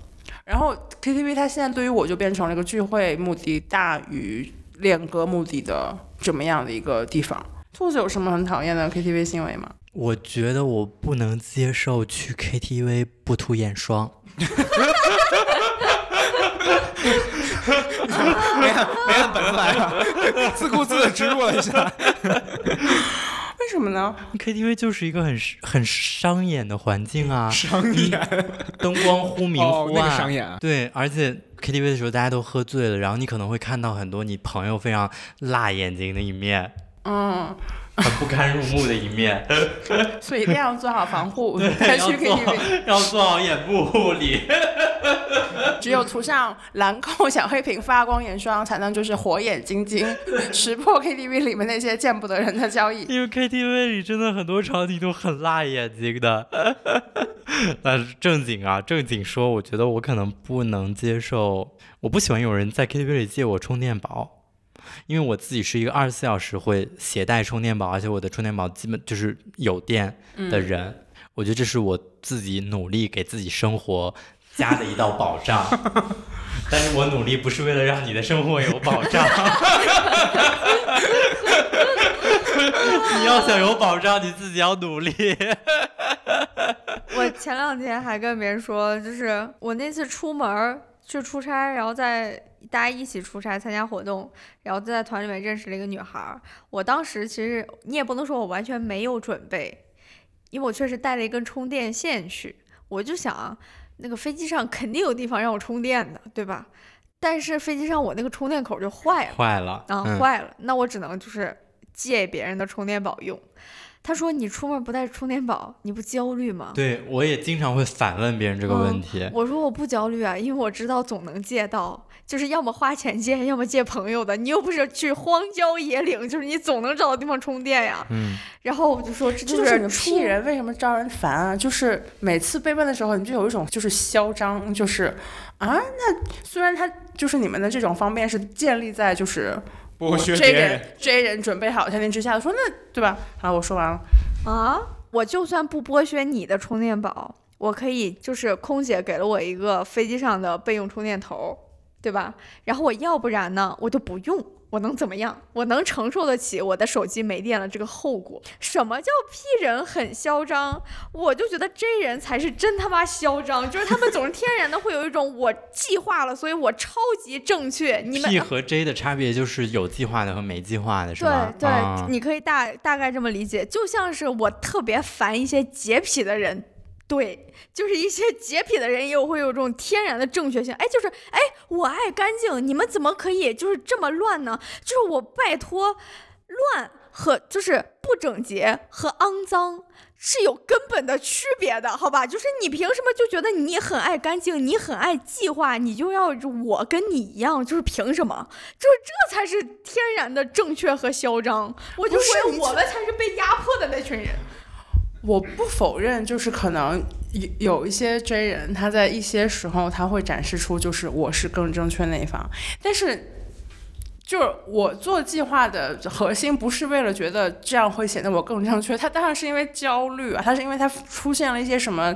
然后 KTV 它现在对于我就变成了一个聚会目的大于练歌目的的这么样的一个地方。兔子有什么很讨厌的 KTV 行为吗？我觉得我不能接受去 KTV 不涂眼霜。没按没按本子来啊，自顾自的植入了一下。为什么呢？KTV 就是一个很很伤眼的环境啊，伤眼 灯光忽明哦，那忽暗，个商演啊，对，而且 KTV 的时候大家都喝醉了，然后你可能会看到很多你朋友非常辣眼睛的一面，嗯，很不堪入目的一面，所以一定要做好防护 才去 KTV。要做好眼部护理。只有涂上兰蔻小黑瓶发光眼霜，才能就是火眼金睛，识破 KTV 里面那些见不得人的交易。因为 KTV 里真的很多场景都很辣眼睛的。但是正经啊，正经说，我觉得我可能不能接受，我不喜欢有人在 KTV 里借我充电宝，因为我自己是一个二十四小时会携带充电宝，而且我的充电宝基本就是有电的人。我觉得这是我自己努力给自己生活加的一道保障。但是我努力不是为了让你的生活有保障。你要想有保障，你自己要努力。我前两天还跟别人说，就是我那次出门儿去出差，然后在大家一起出差参加活动，然后在团里面认识了一个女孩儿。我当时其实你也不能说我完全没有准备，因为我确实带了一根充电线去，我就想那个飞机上肯定有地方让我充电的，对吧？但是飞机上我那个充电口就坏了。坏了啊，嗯坏了，那我只能就是借别人的充电宝用。他说：“你出门不带充电宝，你不焦虑吗？”对我也经常会反问别人这个问嗯题。我说我不焦虑啊，因为我知道总能借到，就是要么花钱借，要么借朋友的。你又不是去荒郊野岭，就是你总能找到地方充电呀。嗯，然后我就说这这就是你个屁人为什么招人烦啊？就是每次被问的时候，你就有一种就是嚣张，就是啊，那虽然他就是你们的这种方便是建立在就是剥削这别人。人这人准备好天天之下的，说那对吧？好，我说完了。啊，我就算不剥削你的充电宝，我可以就是空姐给了我一个飞机上的备用充电头，对吧？然后我要不然呢，我就不用。我能怎么样？我能承受得起我的手机没电了这个后果。什么叫屁人很嚣张？我就觉得这人才是真他妈嚣张，就是他们总是天然的会有一种我计划了，所以我超级正确。你们 P 和 J 的差别就是有计划的和没计划的，是对吗？对，啊你可以大大概这么理解，就像是我特别烦一些洁癖的人，对，就是一些洁癖的人也有会有这种天然的正确性，哎，就是哎，我爱干净，你们怎么可以就是这么乱呢？就是我拜托，乱和就是不整洁和肮脏。是有根本的区别的，好吧？就是你凭什么就觉得你很爱干净，你很爱计划，你就要我跟你一样？就是凭什么？就是这才是天然的正确和嚣张。我就不是说我们才是被压迫的那群人。我不否认，就是可能有有一些 J 人，他在一些时候他会展示出就是我是更正确那一方，但是就是我做计划的核心不是为了觉得这样会显得我更正确，他当然是因为焦虑啊，他是因为他出现了一些什么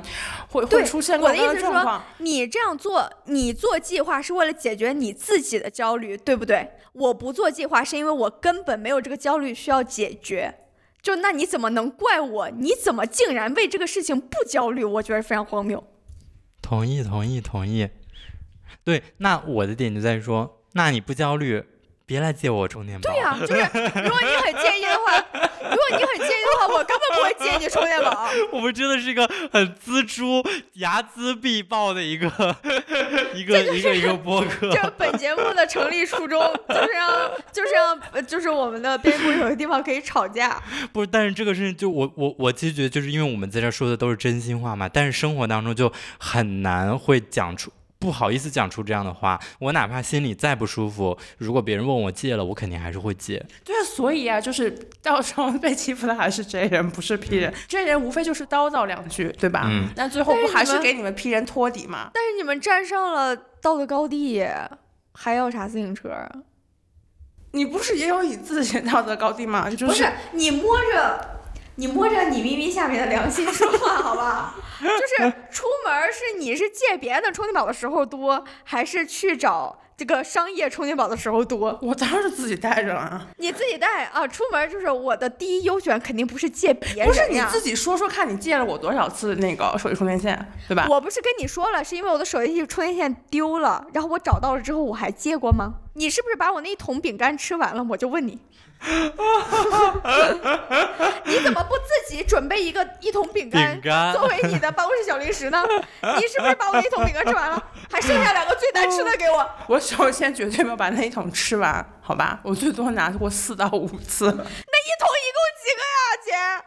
会会出现我各种各样的意思是说状况。你这样做，你做计划是为了解决你自己的焦虑，对不对？我不做计划是因为我根本没有这个焦虑需要解决。就那你怎么能怪我？你怎么竟然为这个事情不焦虑？我觉得非常荒谬。同意，同意，同意。对，那我的点就在于说，那你不焦虑，别来借我充电宝。对呀、就是 如果你很介意的话，如果你很介意的话，我根本不会借你充电宝。我们真的是一个很锱铢、睚眦必报的一个一个一个一个播客。这本节目的成立初衷就是让，就是让，呃就是我们的编辑部有个地方可以吵架。不是，但是这个事情就我我我其实觉得，就是因为我们在这说的都是真心话嘛，但是生活当中就很难会讲出。不好意思讲出这样的话，我哪怕心里再不舒服，如果别人问我借了，我肯定还是会借。对啊，所以啊，就是到时候被欺负的还是 J 人，不是 P 人。J 人无非就是叨叨两句，对吧？嗯那最后不还是给你们 P 人托底吗？但是你们站上了道德高地，还要啥自行车啊？你不是也有你自己的道德高地吗？就不是你摸着，你摸着你咪咪下面的良心说话，好吧？就是出门是你是借别人的充电宝的时候多，还是去找这个商业充电宝的时候多？我当然是自己带着了。你自己带啊！出门就是我的第一优选，肯定不是借别人不是。你自己说说看，你借了我多少次那个手机充电线，对吧？我不是跟你说了，是因为我的手机充电线丢了，然后我找到了之后，我还借过吗？你是不是把我那一桶饼干吃完了？我就问你，你怎么不自己准备一个一桶饼干作为你的办公室小零食呢？你是不是把我那一桶饼干吃完了，还剩下两个最难吃的给我？我首先绝对没有把那一桶吃完，好吧？我最多拿过四到五次。那一桶一共几个呀，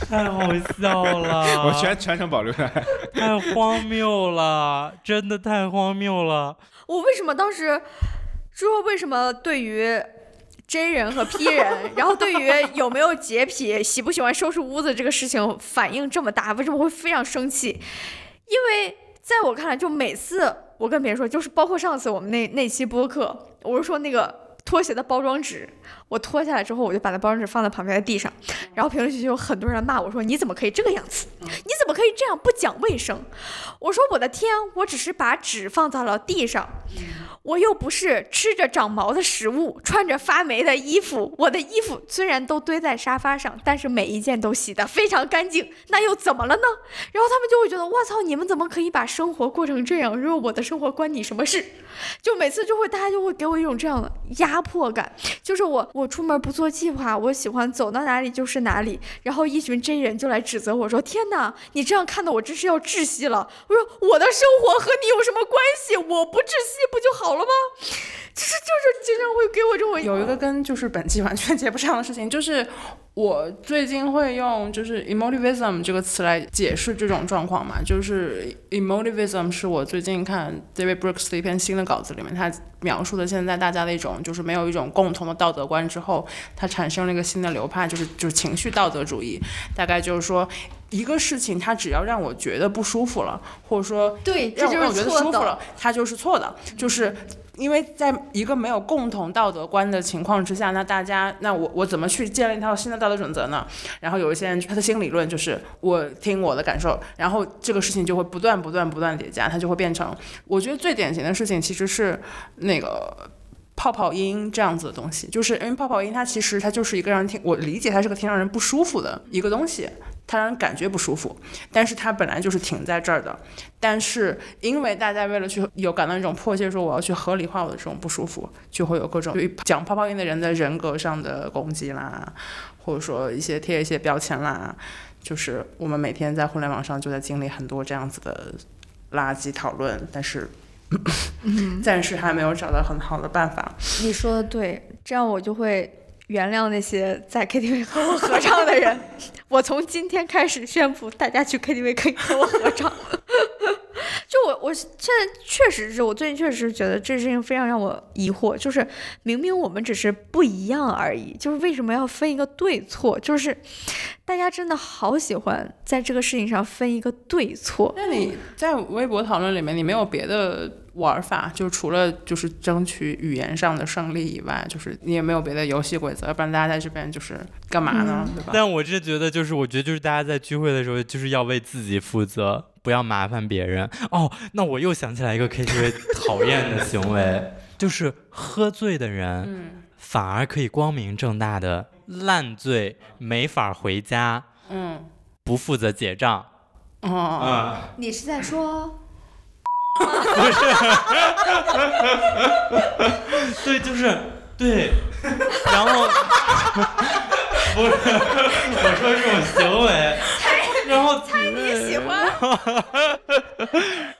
姐？太好笑了，我全全程保留下来。太荒谬了，真的太荒谬了。我为什么当时之后为什么对于 J 人和 P 人，然后对于有没有洁癖、喜不喜欢收拾屋子这个事情反应这么大？为什么会非常生气？因为在我看来，就每次我跟别人说，就是包括上次我们那那期播客，我是说那个拖鞋的包装纸，我脱下来之后，我就把那包装纸放在旁边的地上，然后评论区就有很多人骂我说：“你怎么可以这个样子？你怎么可以这样不讲卫生？”我说：“我的天，我只是把纸放在了地上。”我又不是吃着长毛的食物，穿着发霉的衣服。我的衣服虽然都堆在沙发上，但是每一件都洗得非常干净，那又怎么了呢？然后他们就会觉得，我操，你们怎么可以把生活过成这样？如果我的生活关你什么事？就每次就会大家就会给我一种这样的压迫感，就是我我出门不做计划，我喜欢走到哪里就是哪里，然后一群真人就来指责我说：“天哪，你这样看的我真是要窒息了。”我说：“我的生活和你有什么关系？我不窒息不就好好了吗？”就是就是经常会给我这种有一个跟就是本期完全 接不上的事情，就是我最近会用就是 emotivism 这个词来解释这种状况嘛，就是 emotivism 是我最近看 David Brooks 的一篇新的稿子里面，他描述的现在大家的一种就是没有一种共同的道德观之后，它产生了一个新的流派，就是就是情绪道德主义，大概就是说。一个事情，它只要让我觉得不舒服了，或者说对，这就让我让我觉得舒服了。，它就是错的，就是因为在一个没有共同道德观的情况之下，那大家那我我怎么去建立一套新的道德准则呢？然后有一些人他的新理论就是我听我的感受，然后这个事情就会不断不断不断叠加，它就会变成我觉得最典型的事情其实是那个。泡泡音这样子的东西，就是因为泡泡音它其实它就是一个让人听，我理解它是个挺让人不舒服的一个东西，它让人感觉不舒服，但是它本来就是停在这儿的，但是因为大家为了去有感到一种迫切，说我要去合理化我的这种不舒服，就会有各种对于讲泡泡音的人的人格上的攻击啦，或者说一些贴一些标签啦，就是我们每天在互联网上就在经历很多这样子的垃圾讨论，但是。暂时还没有找到很好的办法。你说的对，这样我就会原谅那些在 KTV 和我合唱的人。我从今天开始宣布，大家去 KTV 可以和我合唱。就我，我现在确实是我最近确实觉得这事情非常让我疑惑，就是明明我们只是不一样而已，就是为什么要分一个对错？就是大家真的好喜欢在这个事情上分一个对错。那你在微博讨论里面，你没有别的玩法，就除了就是争取语言上的胜利以外，就是你也没有别的游戏规则，要不然大家在这边就是干嘛呢？对吧？但我是觉得，就是我觉得，就是大家在聚会的时候，就是要为自己负责，不要麻烦别人。哦，那我又想起来一个 KTV 讨厌的行为，就是喝醉的人，嗯反而可以光明正大的烂醉，没法回家，嗯不负责结账。哦，啊、你是在说？对，就是对，然后不是我说这种行为，然后猜你喜欢？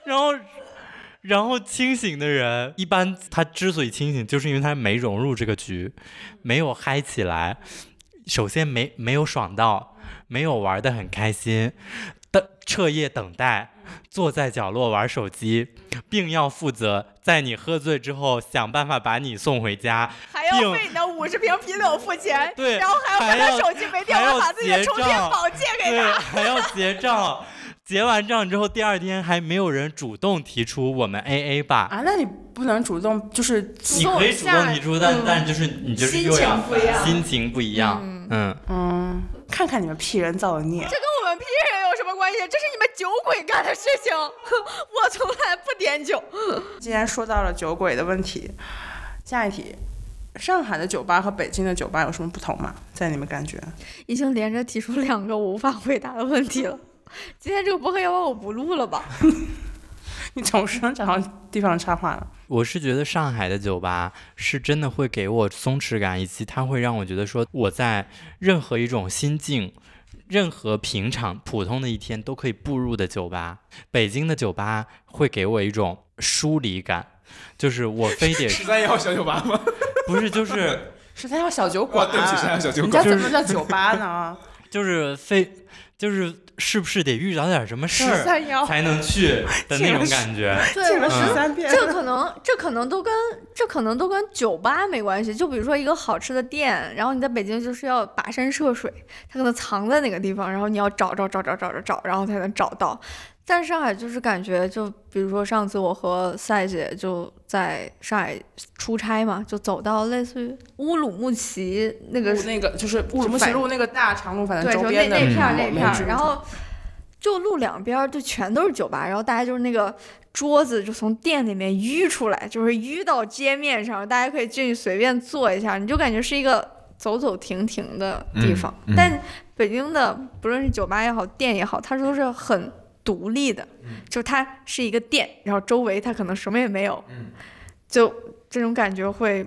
然后，然后清醒的人，一般他之所以清醒，就是因为他没融入这个局，没有嗨起来。首先没没有爽到，没有玩的很开心，等彻夜等待，坐在角落玩手机，并要负责在你喝醉之后想办法把你送回家，还要并为你的五十瓶啤酒付钱，对然后还要看他手机没电要把自己的充电宝借给对，他。还要结账。结完账之后，第二天还没有人主动提出我们 A A 吧？啊，那你不能主动，就是你可以主动提出，但、嗯但就是你就是心又要情不一样心情不一样，嗯嗯，看看你们屁人造的孽。这跟我们 P 人关系？这是你们酒鬼干的事情，我从来不点酒。既然说到了酒鬼的问题，下一题，上海的酒吧和北京的酒吧有什么不同吗？在你们感觉？已经连着提出两个我无法回答的问题了。今天这个播客要不我不录了吧？你总是能找到地方插话了。我是觉得上海的酒吧是真的会给我松弛感，以及它会让我觉得说我在任何一种心境、任何平常普通的一天都可以步入的酒吧。北京的酒吧会给我一种疏离感，就是我非得 十三幺小酒吧吗？不是就是 十三幺小酒哇，馆，对不起，十三幺小酒人馆。家怎么叫酒吧呢？就是非就是是不是得遇到点什么事儿，才能去的那种感觉？进了对，十三遍。这可能这可能都跟这可能都跟酒吧没关系。就比如说一个好吃的店，然后你在北京就是要跋山涉水，它可能藏在哪个地方，然后你要找找找找找找找，然后才能找到。但是上海就是感觉，就比如说上次我和赛姐就在上海出差嘛，就走到类似于乌鲁木齐那个那个就是乌鲁木齐路那个大长路，反正对，就那周边的那片儿那片儿，然后就路两边儿就全都是酒吧，然后大家就是那个桌子就从店里面淤出来，就是淤到街面上，大家可以进去随便坐一下，你就感觉是一个走走停停的地方。嗯嗯但北京的不论是酒吧也好，店也好，它都是很独立的，就它是一个店，然后周围它可能什么也没有，就这种感觉会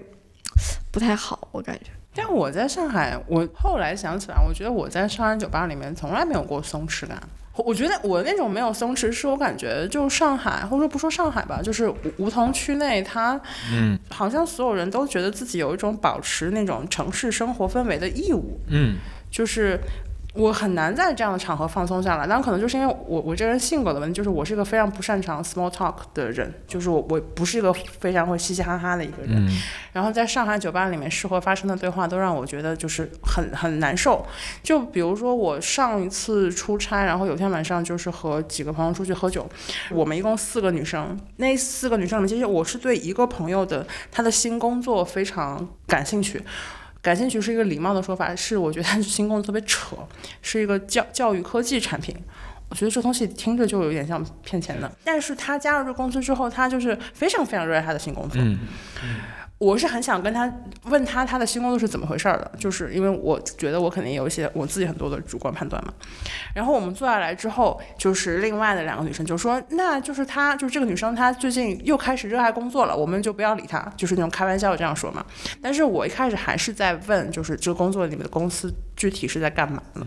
不太好，我感觉。但我在上海，我后来想起来，我觉得我在上海酒吧里面从来没有过松弛感。我我觉得我那种没有松弛，是我感觉就上海，或者说不说上海吧，就是梧梧桐区内，它嗯好像所有人都觉得自己有一种保持那种城市生活氛围的义务，嗯就是。我很难在这样的场合放松下来，但可能就是因为我我这人性格的问题，就是我是一个非常不擅长 small talk 的人，就是我我不是一个非常会嘻嘻哈哈的一个人。嗯然后在上海酒吧里面适合发生的对话，都让我觉得就是很很难受。就比如说我上一次出差，然后有天晚上就是和几个朋友出去喝酒，我们一共四个女生，那四个女生里面，其实我是对一个朋友的她的新工作非常感兴趣。感兴趣是一个礼貌的说法，是我觉得他 新工作特别扯，是一个教教育科技产品。我觉得这东西听着就有点像骗钱的，但是他加入这公司之后，他就是非常非常热爱他的新工作。我是很想跟他问他他的新工作是怎么回事儿的，就是因为我觉得我肯定有一些我自己很多的主观判断嘛。然后我们坐下来之后，就是另外的两个女生就说，那就是她，就是这个女生，她最近又开始热爱工作了，我们就不要理她，就是那种开玩笑这样说嘛。但是我一开始还是在问，就是这个工作里面的公司具体是在干嘛呢？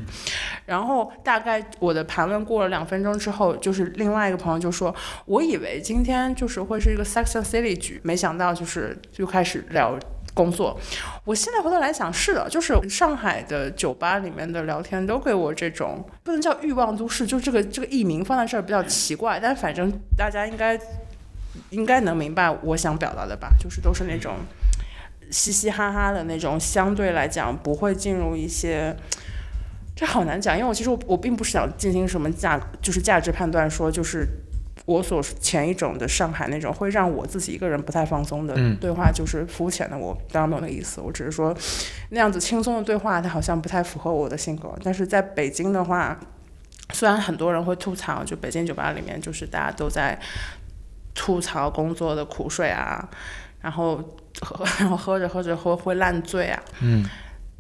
然后大概我的盘问过了两分钟之后，就是另外一个朋友就说，我以为今天就是会是一个 Sex and City 局，没想到就是就开始聊工作。我现在回头来想，是的，就是上海的酒吧里面的聊天都给我这种不能叫欲望都市，就这个这个艺名放在这儿比较奇怪，但反正大家应该应该能明白我想表达的吧，就是都是那种嘻嘻哈哈的那种，相对来讲不会进入一些。这好难讲，因为我其实我我并不是想进行什么价，就是价值判断，说就是我所前一种的上海那种会让我自己一个人不太放松的嗯对话，就是肤浅的。我当然没有那个意思，我只是说那样子轻松的对话，它好像不太符合我的性格。但是在北京的话，虽然很多人会吐槽，就北京酒吧里面就是大家都在吐槽工作的苦水啊，然后喝 然后喝着喝着会会烂醉啊，嗯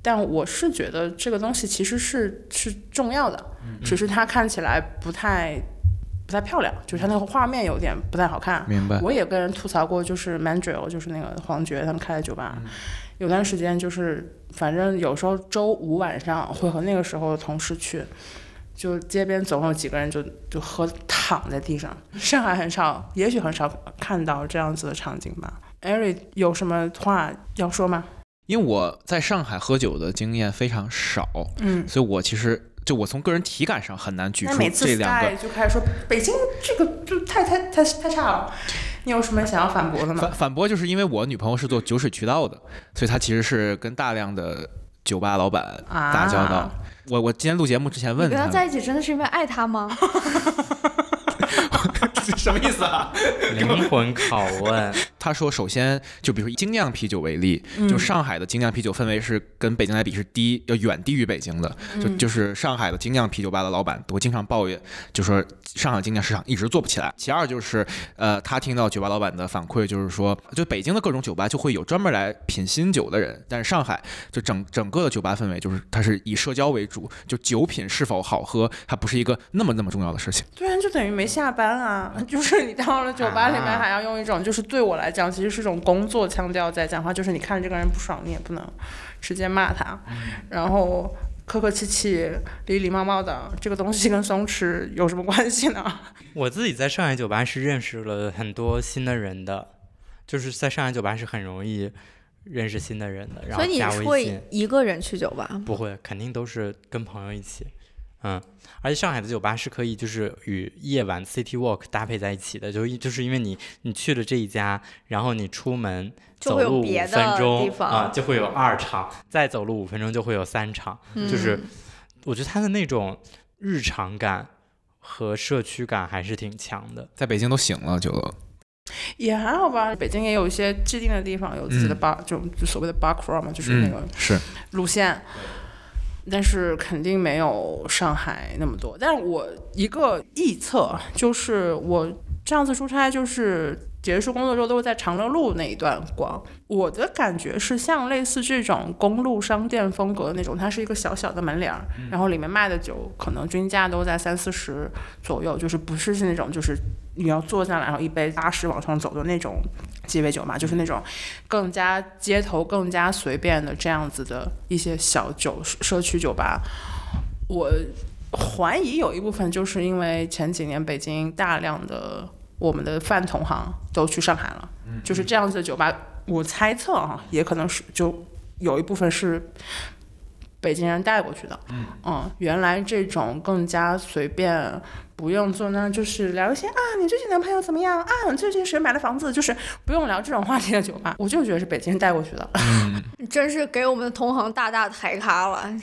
但我是觉得这个东西其实是是重要的，只是它看起来不太不太漂亮，就是它那个画面有点不太好看。明白。我也跟人吐槽过，就是 Mandrill，就是那个黄觉他们开的酒吧，有段时间就是，反正有时候周五晚上会和那个时候的同事去，就街边总有几个人就就喝躺在地上。上海很少，也许很少看到这样子的场景吧。艾瑞有什么话要说吗？因为我在上海喝酒的经验非常少，嗯，所以我其实就我从个人体感上很难举出这两个就开始说北京这个就太太太太差了，你有什么想要反驳的吗反？反驳，就是因为我女朋友是做酒水渠道的，所以她其实是跟大量的酒吧老板啊打交道。我我今天录节目之前问你跟她他在一起真的是因为爱他吗？什么意思啊？灵魂拷问，他说，首先就比如说以精酿啤酒为例，就上海的精酿啤酒氛围是跟北京来比是低，要远低于北京的。就就是上海的精酿啤酒吧的老板都会经常抱怨，就说上海精酿市场一直做不起来。其二就是，呃，他听到酒吧老板的反馈，就是说，就北京的各种酒吧就会有专门来品新酒的人，但是上海就整整个的酒吧氛围就是它是以社交为主，就酒品是否好喝，它不是一个那么那么重要的事情。对啊，就等于没下班啊！就是你到了酒吧里面，啊还要用一种，就是对我来讲，其实是一种工作腔调在讲话。就是你看这个人不爽，你也不能直接骂他，然后客客气气、礼礼貌貌的，这个东西跟松弛有什么关系呢？我自己在上海酒吧是认识了很多新的人的，就是在上海酒吧是很容易认识新的人的，然后所以你是会。一个人去酒吧？不会，肯定都是跟朋友一起。嗯，而且上海的酒吧是可以就是与夜晚 City Walk 搭配在一起的，就一就是因为你你去了这一家，然后你出门就会有走路五别的分钟啊、就会有二场，再走路五分钟就会有三场，就是嗯我觉得它的那种日常感和社区感还是挺强的。在北京都醒了酒楼，也还好吧。北京也有一些制定的地方有自己的嗯 bar，、就就所谓的 bar crawl 嘛，就是那个嗯、是路线，但是肯定没有上海那么多。但是我一个臆测就是，我上次出差就是结束工作之后都是在长乐路那一段逛，我的感觉是像类似这种公路商店风格的那种，它是一个小小的门脸儿，然后里面卖的酒可能均价都在三四十左右，就是不是是那种就是你要坐下来然后一杯八十往上走的那种鸡尾酒嘛，就是那种更加街头、更加随便的这样子的一些小酒社区酒吧，我怀疑有一部分就是因为前几年北京大量的我们的饭同行都去上海了，就是这样子的酒吧，我猜测啊、也可能是就有一部分是北京人带过去的，嗯原来这种更加随便。不用坐那儿就是聊一些啊，你最近男朋友怎么样啊？你最近谁买了房子？就是不用聊这种话题的酒吧，我就觉得是北京人带过去的。你真是给我们的同行大大抬咖了。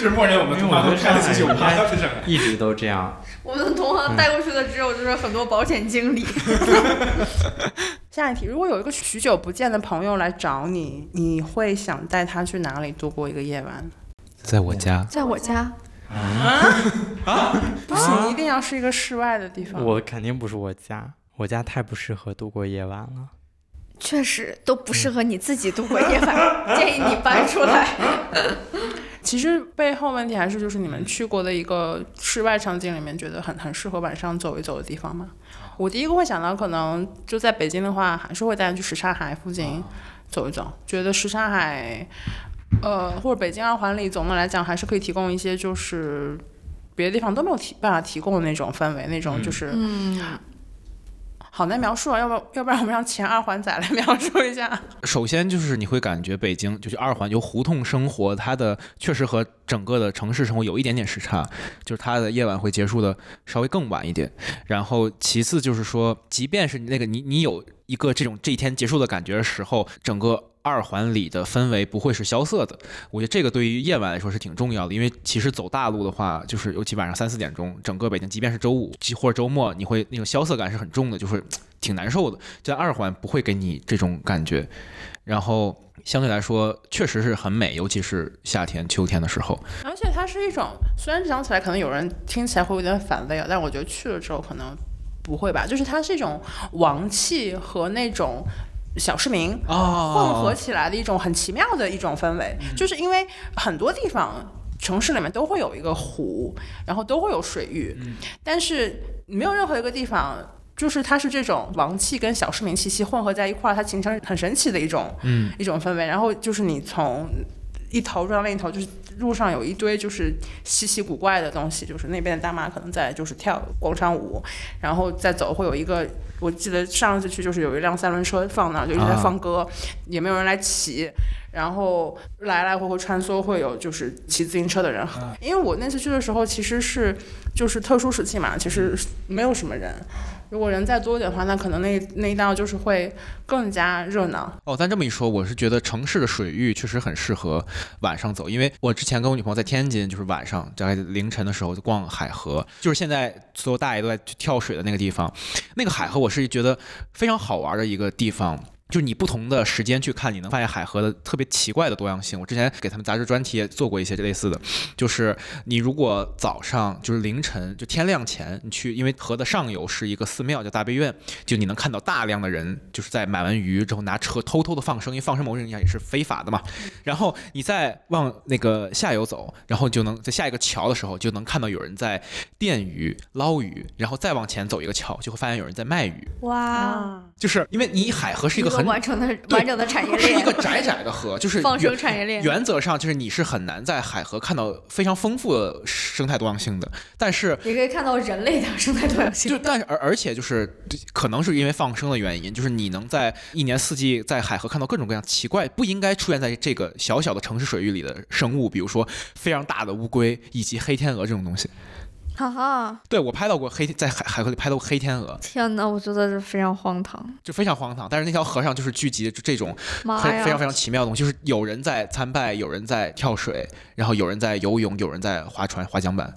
就是默认我们因为我觉得上海应该是上海。一直都这样。我们的同行带过去的只有就是很多保险经理。下一题，如果有一个许久不见的朋友来找你，你会想带他去哪里度过一个夜晚？在我家，在我家，啊不行，一定要是一个室外的地方。我肯定不是我家，我家太不适合度过夜晚了。确实都不适合你自己度过夜晚，建议你搬出来。其实背后问题还是就是你们去过的一个室外场景里面，觉得很很适合晚上走一走的地方吗？我第一个会想到，可能就在北京的话，还是会带你去什刹海附近走一走，觉得什刹海，呃，或者北京二环里，总的来讲还是可以提供一些就是别的地方都没有提办法提供的那种氛围，那种就是嗯，好难描述啊，要不要不然我们让前二环仔来描述一下。首先就是你会感觉北京就是二环就胡同生活，它的确实和整个的城市生活有一点点时差，就是它的夜晚会结束的稍微更晚一点。然后其次就是说，即便是那个你你有一个这种这一天结束的感觉的时候，整个。二环里的氛围不会是萧瑟的，我觉得这个对于夜晚来说是挺重要的，因为其实走大路的话，就是尤其晚上三四点钟，整个北京即便是周五或者周末，你会那种萧瑟感是很重的，就是 挺难受的。在二环不会给你这种感觉，然后相对来说确实是很美，尤其是夏天、秋天的时候。而且它是一种，虽然讲起来可能有人听起来会有点反胃啊，但我觉得去了之后可能不会吧，就是它是一种王气和那种。小市民混合起来的一种很奇妙的一种氛围，就是因为很多地方城市里面都会有一个湖，然后都会有水域，但是没有任何一个地方。就是它是这种王气跟小市民气息混合在一块儿，它形成很神奇的一种、嗯一种氛围。然后就是你从一头转到另一头，就是路上有一堆就是稀奇古怪的东西，就是那边的大妈可能在就是跳广场舞，然后再走会有一个，我记得上一次去就是有一辆三轮车放那儿，就一直在放歌，也没有人来骑。然后来来回回穿梭，会有就是骑自行车的人，因为我那次去的时候其实是就是特殊时期嘛，其实没有什么人。如果人再多一点的话，那可能那那一道就是会更加热闹。哦，但这么一说，我是觉得城市的水域确实很适合晚上走，因为我之前跟我女朋友在天津，就是晚上大概凌晨的时候就逛海河，就是现在所有大爷都在跳水的那个地方，那个海河我是觉得非常好玩的一个地方。就是你不同的时间去看，你能发现海河的特别奇怪的多样性。我之前给他们杂志专题也做过一些类似的，就是你如果早上就是凌晨就天亮前你去，因为河的上游是一个寺庙叫大悲院，就你能看到大量的人就是在买完鱼之后拿车偷偷的放生，因为放生某种意义上也是非法的嘛。然后你再往那个下游走，然后就能在下一个桥的时候就能看到有人在电鱼、捞鱼，然后再往前走一个桥，就会发现有人在卖鱼。哇，就是因为你海河是一个很完整的完整的产业链是一个，窄窄的河，就是 放生原产业链。原则上就是你是很难在海河看到非常丰富的生态多样性的，但是你可以看到人类的生态多样性。就但是而而且就是可能是因为放生的原因，就是你能在一年四季在海河看到各种各样奇怪不应该出现在这个小小的城市水域里的生物，比如说非常大的乌龟以及黑天鹅这种东西。哈哈，对我拍到过黑在海海河里拍到过黑天鹅，天哪，我觉得这非常荒唐。就非常荒唐。但是那条河上就是聚集就这种妈呀，非非常非常奇妙的东西，就是有人在参拜，有人在跳水，然后有人在游泳，有人在划船、划桨板。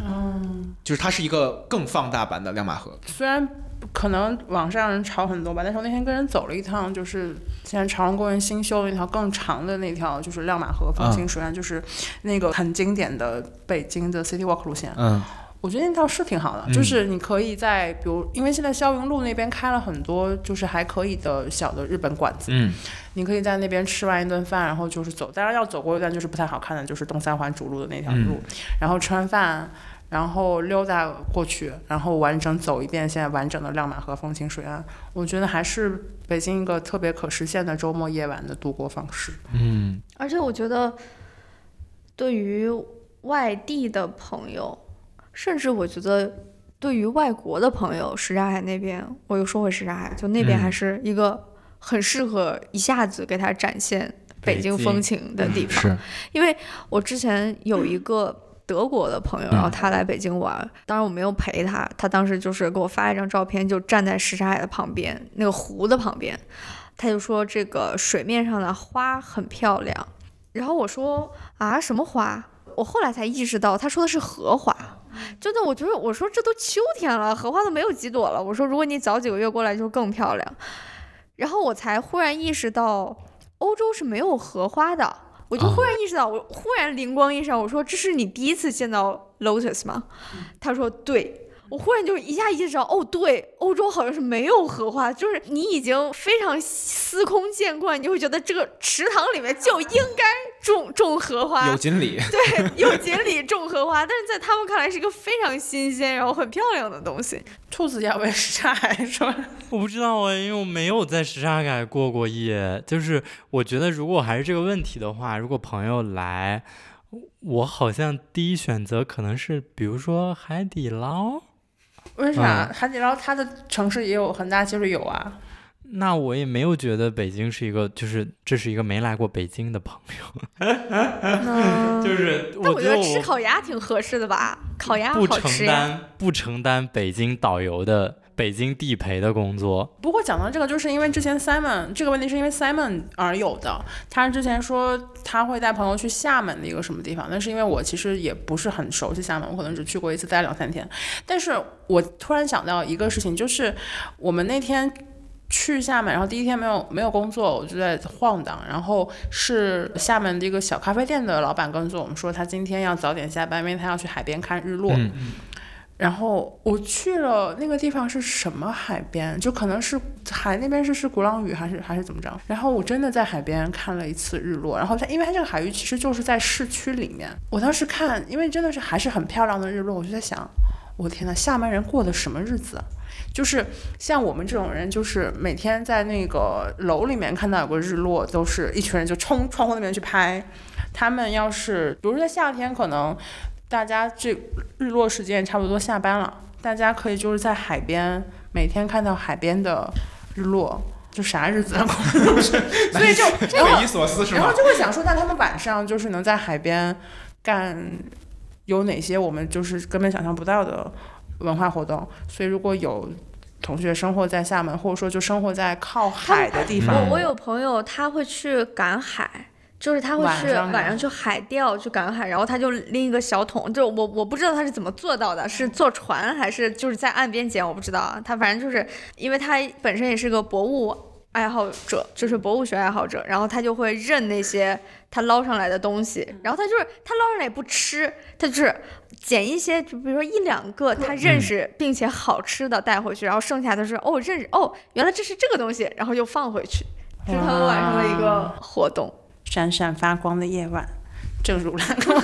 嗯，就是它是一个更放大版的亮马河。虽然可能网上人吵很多吧，但是我那天跟人走了一趟，就是现在朝阳公园新修的那条更长的那条，就是亮马河风情水岸，就是那个很经典的北京的 City Walk 路线。嗯。我觉得那条是挺好的，嗯。就是你可以在比如，因为现在霄云路那边开了很多就是还可以的小的日本馆子，嗯。你可以在那边吃完一顿饭，然后就是走，当然要走过一段就是不太好看的，就是东三环主路的那条路，然后吃完饭。然后溜达过去，然后完整走一遍现在完整的亮马河风情水岸，我觉得还是北京一个特别可实现的周末夜晚的度过方式。嗯而且我觉得，对于外地的朋友，甚至我觉得对于外国的朋友，什刹海那边，我又说回什刹海，就那边嗯还是一个很适合一下子给他展现北京北京风情的地方。是因为我之前有一个德国的朋友，然后他来北京玩，当然我没有陪他，他当时就是给我发一张照片，就站在什刹海的旁边，那个湖的旁边，他就说这个水面上的花很漂亮，然后我说啊什么花？我后来才意识到他说的是荷花。真的，我觉得我说这都秋天了，荷花都没有几朵了。我说如果你早几个月过来就更漂亮。然后我才忽然意识到，欧洲是没有荷花的。我就忽然意识到，我忽然灵光一闪，我说这是你第一次见到 lotus 吗？他说对。我忽然就一下意识到，哦，对，欧洲好像是没有荷花，就是你已经非常司空见惯，你就会觉得这个池塘里面就应该种种荷花，有锦鲤。对，有锦鲤种荷花，但是在他们看来是一个非常新鲜，然后很漂亮的东西。兔子要为什刹海 说，我不知道啊，因为我没有在什刹海过过夜。就是我觉得，如果还是这个问题的话，如果朋友来，我好像第一选择可能是，比如说海底捞。为啥？海底捞它的城市也有很大几率有啊。那我也没有觉得北京是一个，就是这是一个没来过北京的朋友，嗯，就是但我觉得吃烤鸭挺合适的吧，烤鸭不承好吃呀。担不承担北京导游的北京地陪的工作。不过讲到这个，就是因为之前 Simon 这个问题是因为 Simon 而有的。他之前说他会带朋友去厦门的一个什么地方，但是因为我其实也不是很熟悉厦门，我可能只去过一次，待两三天。但是我突然想到一个事情，就是我们那天。去厦门，然后第一天没有没有工作，我就在晃荡。然后是厦门的一个小咖啡店的老板告诉我们说，他今天要早点下班，因为他要去海边看日落。然后我去了那个地方是什么海边？就可能是海那边是是鼓浪屿还是还是怎么着？然后我真的在海边看了一次日落，然后它因为它这个海域其实就是在市区里面，我当时看，因为真的是还是很漂亮的日落，我就在想，我天呐，厦门人过的什么日子？就是像我们这种人，就是每天在那个楼里面看到有个日落，都是一群人就冲窗户那边去拍。他们要是，比如说在夏天，可能大家这日落时间差不多下班了，大家可以就是在海边每天看到海边的日落，就啥日子啊？所以就匪夷所思是吗然后？就会想说，那他们晚上就是能在海边干有哪些我们就是根本想象不到的文化活动？所以如果有同学生活在厦门，或者说就生活在靠海的地方，我我有朋友他会去赶海。就是他会去晚上去海钓去赶海，然后他就拎一个小桶，就我我不知道他是怎么做到的，是坐船还是就是在岸边捡，我不知道啊。他反正就是因为他本身也是个博物爱好者，就是博物学爱好者，然后他就会认那些他捞上来的东西，然后他就是他捞上来也不吃，他就是捡一些，就比如说一两个他认识并且好吃的带回去，然后剩下的是哦认识哦原来这是这个东西，然后又放回去，这是他们晚上的一个活动。闪闪发光的夜晚，正如蓝光。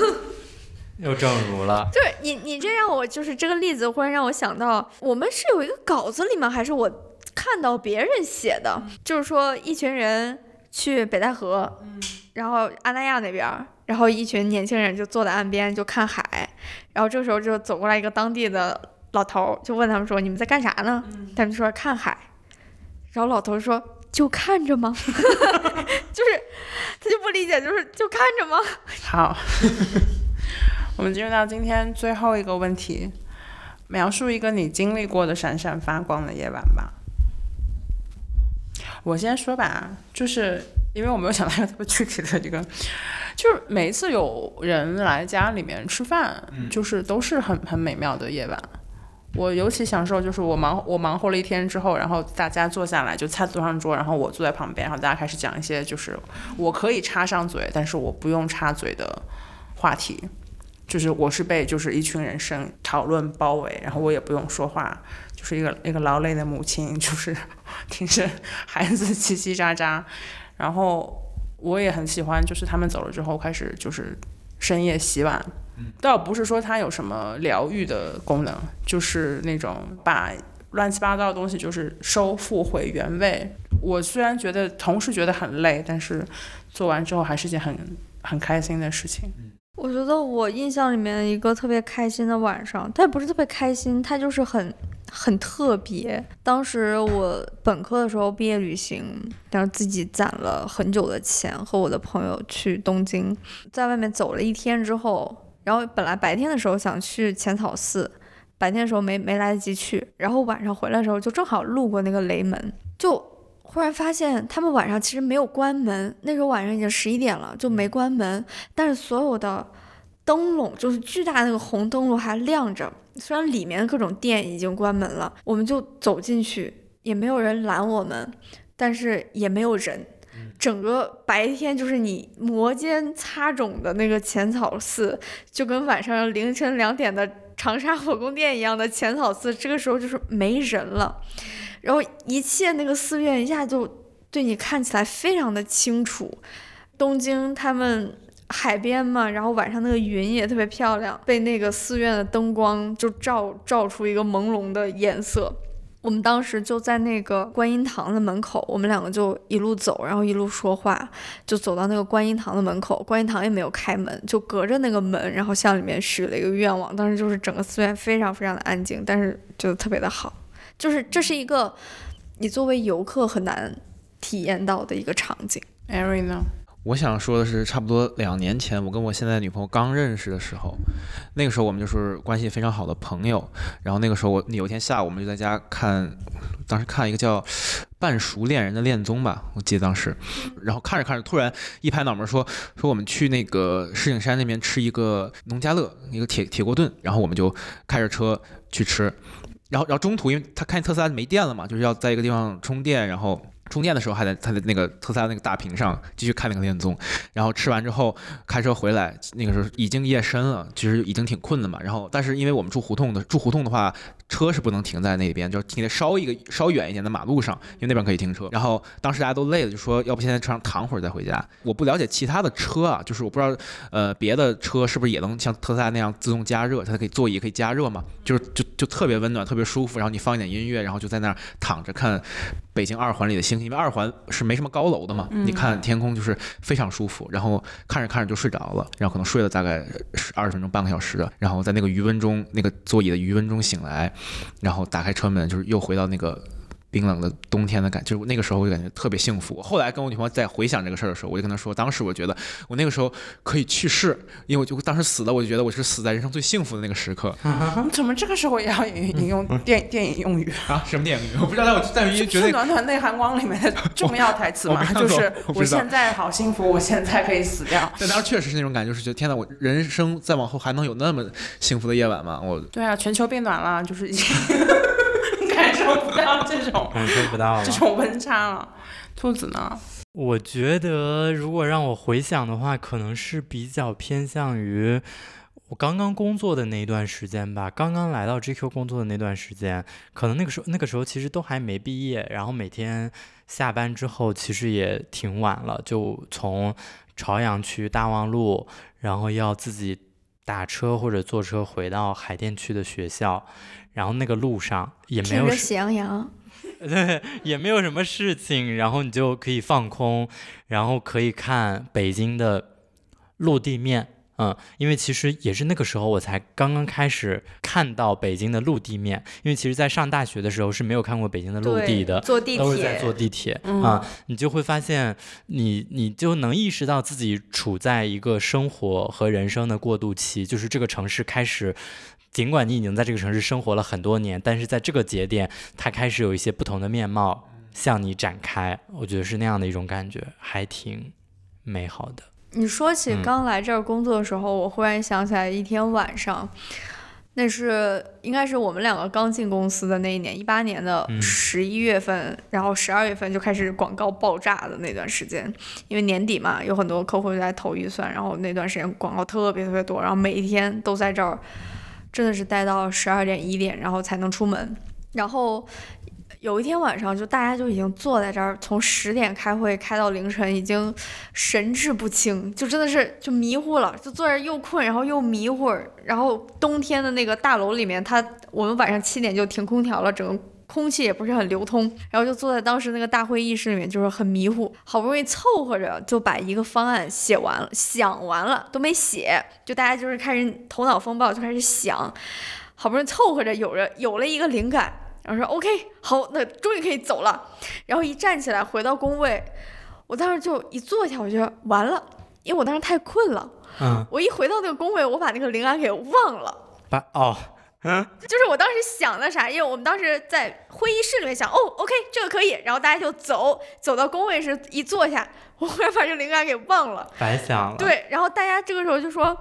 又正如了。就是你，你这让我就是这个例子，忽然让我想到，我们是有一个稿子里吗？还是我看到别人写的？就是说一群人去北戴河，然后阿那亚那边，然后一群年轻人就坐在岸边就看海，然后这个时候就走过来一个当地的老头儿，就问他们说：“你们在干啥呢？”他们说：“看海。”然后老头说：“就看着吗？” 就是他就不理解，就是就看着吗？好，我们进入到今天最后一个问题，描述一个你经历过的闪闪发光的夜晚吧。我先说吧，就是因为我没有想到一个特别具体的这个，就是每一次有人来家里面吃饭，就是都是很很美妙的夜晚。我尤其享受就是我忙我忙活了一天之后，然后大家坐下来就菜端上桌，然后我坐在旁边，然后大家开始讲一些就是我可以插上嘴，但是我不用插嘴的话题。就是我是被就是一群人生讨论包围，然后我也不用说话，就是一个一个劳累的母亲，就是 听着孩子叽叽喳喳，然后我也很喜欢，就是他们走了之后开始就是深夜洗碗，倒不是说它有什么疗愈的功能，就是那种把乱七八糟的东西就是收复回原位。我虽然觉得同时觉得很累，但是做完之后还是件很很开心的事情。我觉得我印象里面一个特别开心的晚上，它也不是特别开心，它就是很很特别。当时我本科的时候毕业旅行，然后自己攒了很久的钱，和我的朋友去东京，在外面走了一天之后，然后本来白天的时候想去浅草寺，白天的时候没没来得及去，然后晚上回来的时候就正好路过那个雷门，就。忽然发现他们晚上其实没有关门，那时候晚上已经十一点了，就没关门。但是所有的灯笼，就是巨大那个红灯笼还亮着，虽然里面各种店已经关门了，我们就走进去，也没有人拦我们，但是也没有人。整个白天就是你摩肩擦踵的那个浅草寺，就跟晚上凌晨两点的长沙火宫殿一样的浅草寺，这个时候就是没人了。然后一切那个寺院一下就对你看起来非常的清楚。东京他们海边嘛，然后晚上那个云也特别漂亮，被那个寺院的灯光就照照出一个朦胧的颜色。我们当时就在那个观音堂的门口，我们两个就一路走，然后一路说话，就走到那个观音堂的门口，观音堂也没有开门，就隔着那个门，然后向里面许了一个愿望。当时就是整个寺院非常非常的安静，但是觉得特别的好。就是这是一个你作为游客很难体验到的一个场景。Ari 呢？我想说的是，差不多两年前，我跟我现在女朋友刚认识的时候，那个时候我们就是关系非常好的朋友。然后那个时候我有一天下午，我们就在家看，当时看一个叫《半熟恋人的恋综》吧，我记得当时。然后看着看着，突然一拍脑门说说我们去那个石景山那边吃一个农家乐，一个铁铁锅炖。然后我们就开着车去吃。然后然后中途因为他看特斯拉没电了嘛，就是要在一个地方充电，然后。充电的时候还在他的那个特斯拉那个大屏上继续看那个恋综，然后吃完之后开车回来，那个时候已经夜深了，其实已经挺困的嘛。然后但是因为我们住胡同的，住胡同的话车是不能停在那边，就是停在稍一个稍远一点的马路上，因为那边可以停车。然后当时大家都累了，就说要不先在车上躺会儿再回家。我不了解其他的车啊，就是我不知道呃别的车是不是也能像特斯拉那样自动加热，它可以座椅可以加热嘛，就是就就特别温暖，特别舒服。然后你放一点音乐，然后就在那儿躺着看北京二环里的星星，因为二环是没什么高楼的嘛，你看天空就是非常舒服。然后看着看着就睡着了，然后可能睡了大概十二十分钟、半个小时的，然后在那个余温中，那个座椅的余温中醒来，然后打开车门，就是又回到那个。冰冷的冬天的感觉，就是那个时候我就感觉特别幸福。我后来跟我女朋友在回想这个事儿的时候，我就跟她说，当时我觉得我那个时候可以去世，因为我就当时死了，我就觉得我是死在人生最幸福的那个时刻你怎么这个时候也要引引用电电影用语？啊！什么电影用语？我不知道，但我 在于觉是《得暖暖内涵光》里面的重要台词嘛，就是我现在好幸福，我现在可以死掉。但当时确实是那种感觉，就是觉得天呐，我人生再往后还能有那么幸福的夜晚吗？我对啊，全球变暖了，就是已经 不到这种感受不到了这。种温差了。兔子呢？我觉得如果让我回想的话，可能是比较偏向于我刚刚工作的那一段时间吧。刚刚来到 GQ 工作的那段时间，可能那个时候那个时候其实都还没毕业，然后每天下班之后其实也挺晚了，就从朝阳区大望路，然后要自己打车或者坐车回到海淀区的学校，然后那个路上也没有什听着喜羊羊，对，也没有什么事情，然后你就可以放空，然后可以看北京的陆地面，嗯，因为其实也是那个时候我才刚刚开始看到北京的陆地面，因为其实在上大学的时候是没有看过北京的陆地，的，坐地都是在，坐地铁。嗯。啊，你就会发现你你就能意识到自己处在一个生活和人生的过渡期，就是这个城市开始。尽管你已经在这个城市生活了很多年，但是在这个节点，它开始有一些不同的面貌向你展开，我觉得是那样的一种感觉，还挺美好的。你说起嗯。刚来这儿工作的时候，我忽然想起来一天晚上，那是应该是我们两个刚进公司的那一年，一八年的嗯。十一月份，然后十二月份就开始广告爆炸的那段时间，因为年底嘛，有很多客户就在投预算，然后那段时间广告特别特别多，然后每一天都在这儿，真的是待到十二点一点，然后才能出门，然后。有一天晚上，就大家就已经坐在这儿，从十点开会开到凌晨，已经神志不清，就真的是就迷糊了，就坐这儿又困，然后又迷糊。然后冬天的那个大楼里面，它我们晚上七点就停空调了，整个空气也不是很流通，然后就坐在当时那个大会议室里面，就是很迷糊，好不容易凑合着就把一个方案写完了，想完了都没写，就大家就是开始头脑风暴，就开始想，好不容易凑合着有着有了一个灵感。然后说 OK，好，那终于可以走了。然后一站起来回到工位，我当时就一坐下，我觉得完了，因为我当时太困了。嗯，我一回到那个工位，我把那个灵感给忘了。把哦，就是我当时想的啥，因为我们当时在会议室里面想，哦，OK，这个可以，然后大家就走，走到工位时一坐下，我忽然把这个灵感给忘了。白想了。，对，然后大家这个时候就说，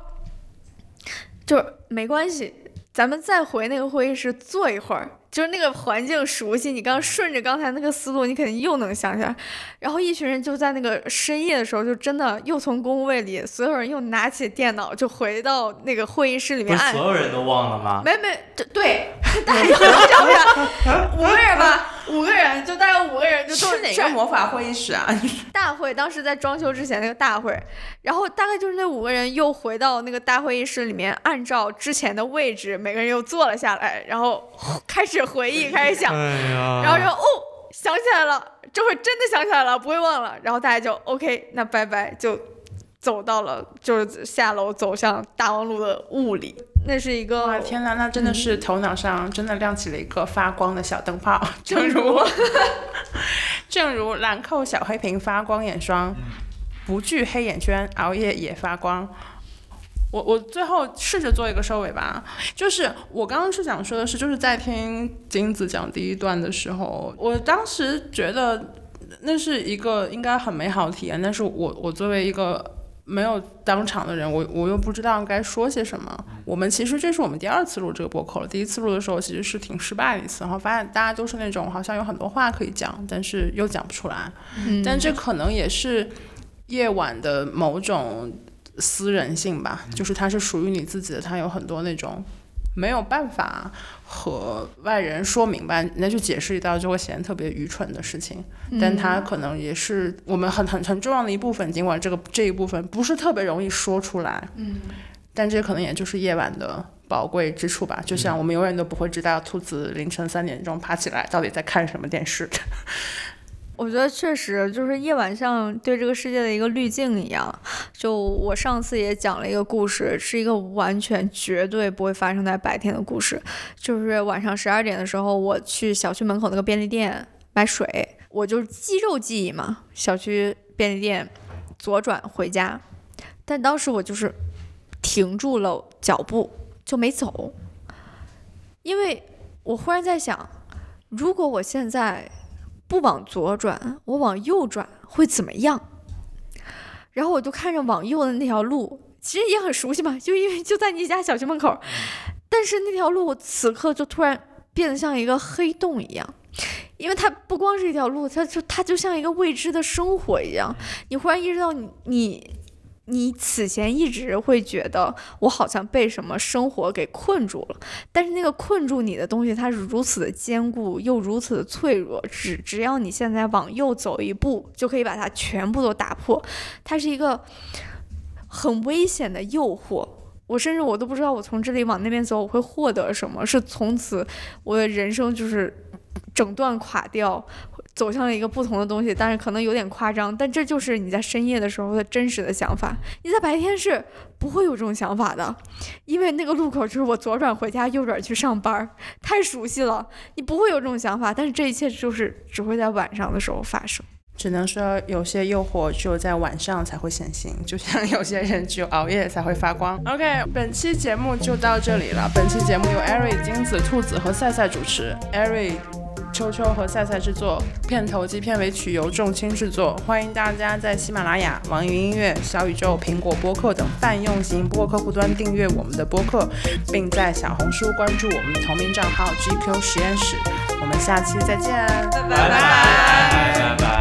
就是没关系，咱们再回那个会议室坐一会儿，就是那个环境熟悉，你刚顺着刚才那个思路，你肯定又能想起来。然后一群人就在那个深夜的时候，就真的又从工位里，所有人又拿起电脑，就回到那个会议室里面按。所有人都忘了吗？没没，对对，大家 又能想起来，五个人吧，五个人，就大概五个人，就都是哪个魔法会议室啊？大会当时在装修之前那个大会，然后大概就是那五个人又回到那个大会议室里面，按照之前的位置，每个人又坐了下来，然后 开始回忆，开始想，然后说哦，想起来了，这会真的想起来了，不会忘了。然后大家就 OK，那拜拜，就走到了，就是下楼走向大望路的雾里。那是一个哇天哪，那真的是头脑上真的亮起了一个发光的小灯泡，正如正如。兰蔻小黑瓶发光眼霜，不惧黑眼圈，熬夜也发光。我我最后试着做一个收尾吧，就是我刚刚是想说的是，就是在听金子讲第一段的时候，我当时觉得那是一个应该很美好的体验，但是我我作为一个没有当场的人，我我又不知道该说些什么。我们其实这是我们第二次录这个播客了，第一次录的时候其实是挺失败的一次，然后发现大家都是那种好像有很多话可以讲，但是又讲不出来。嗯但这可能也是夜晚的某种私人性吧，就是它是属于你自己的，它有很多那种没有办法和外人说明白，那就解释一道就会显得特别愚蠢的事情。但它可能也是我们很很很重要的一部分，尽管这个这一部分不是特别容易说出来。嗯，但这可能也就是夜晚的宝贵之处吧。就像我们永远都不会知道兔子凌晨三点钟爬起来到底在看什么电视。我觉得确实就是夜晚像对这个世界的一个滤镜一样。就我上次也讲了一个故事，是一个完全绝对不会发生在白天的故事。就是晚上十二点的时候，我去小区门口那个便利店买水，我就肌肉记忆嘛，小区便利店左转回家。但当时我就是停住了脚步，就没走，因为我忽然在想，如果我现在。不往左转，我往右转会怎么样？然后我就看着往右的那条路，其实也很熟悉嘛，就因为就在你家小区门口。但是那条路此刻就突然变得像一个黑洞一样，因为它不光是一条路，它就它就像一个未知的生活一样。你忽然意识到你你。你此前一直会觉得我好像被什么生活给困住了，但是那个困住你的东西，它是如此的坚固又如此的脆弱，只只要你现在往右走一步，就可以把它全部都打破。它是一个很危险的诱惑，我甚至我都不知道我从这里往那边走我会获得什么，是从此我的人生就是整段垮掉。走向了一个不同的东西，但是可能有点夸张，但这就是你在深夜的时候的真实的想法。你在白天是不会有这种想法的，因为那个路口就是我左转回家，右转去上班，太熟悉了，你不会有这种想法。但是这一切就是只会在晚上的时候发生。只能说有些诱惑只有在晚上才会显形，就像有些人只有熬夜才会发光。OK，本期节目就到这里了。本期节目由 Ari、金子、兔子和赛赛主持，Ari。秋秋和赛赛制作，片头及片尾曲由众卿制作。欢迎大家在喜马拉雅、网易云音乐、小宇宙、苹果播客等泛用型播客客户端订阅我们的播客，并在小红书关注我们的同名账号 GQ 实验室。我们下期再见，拜拜。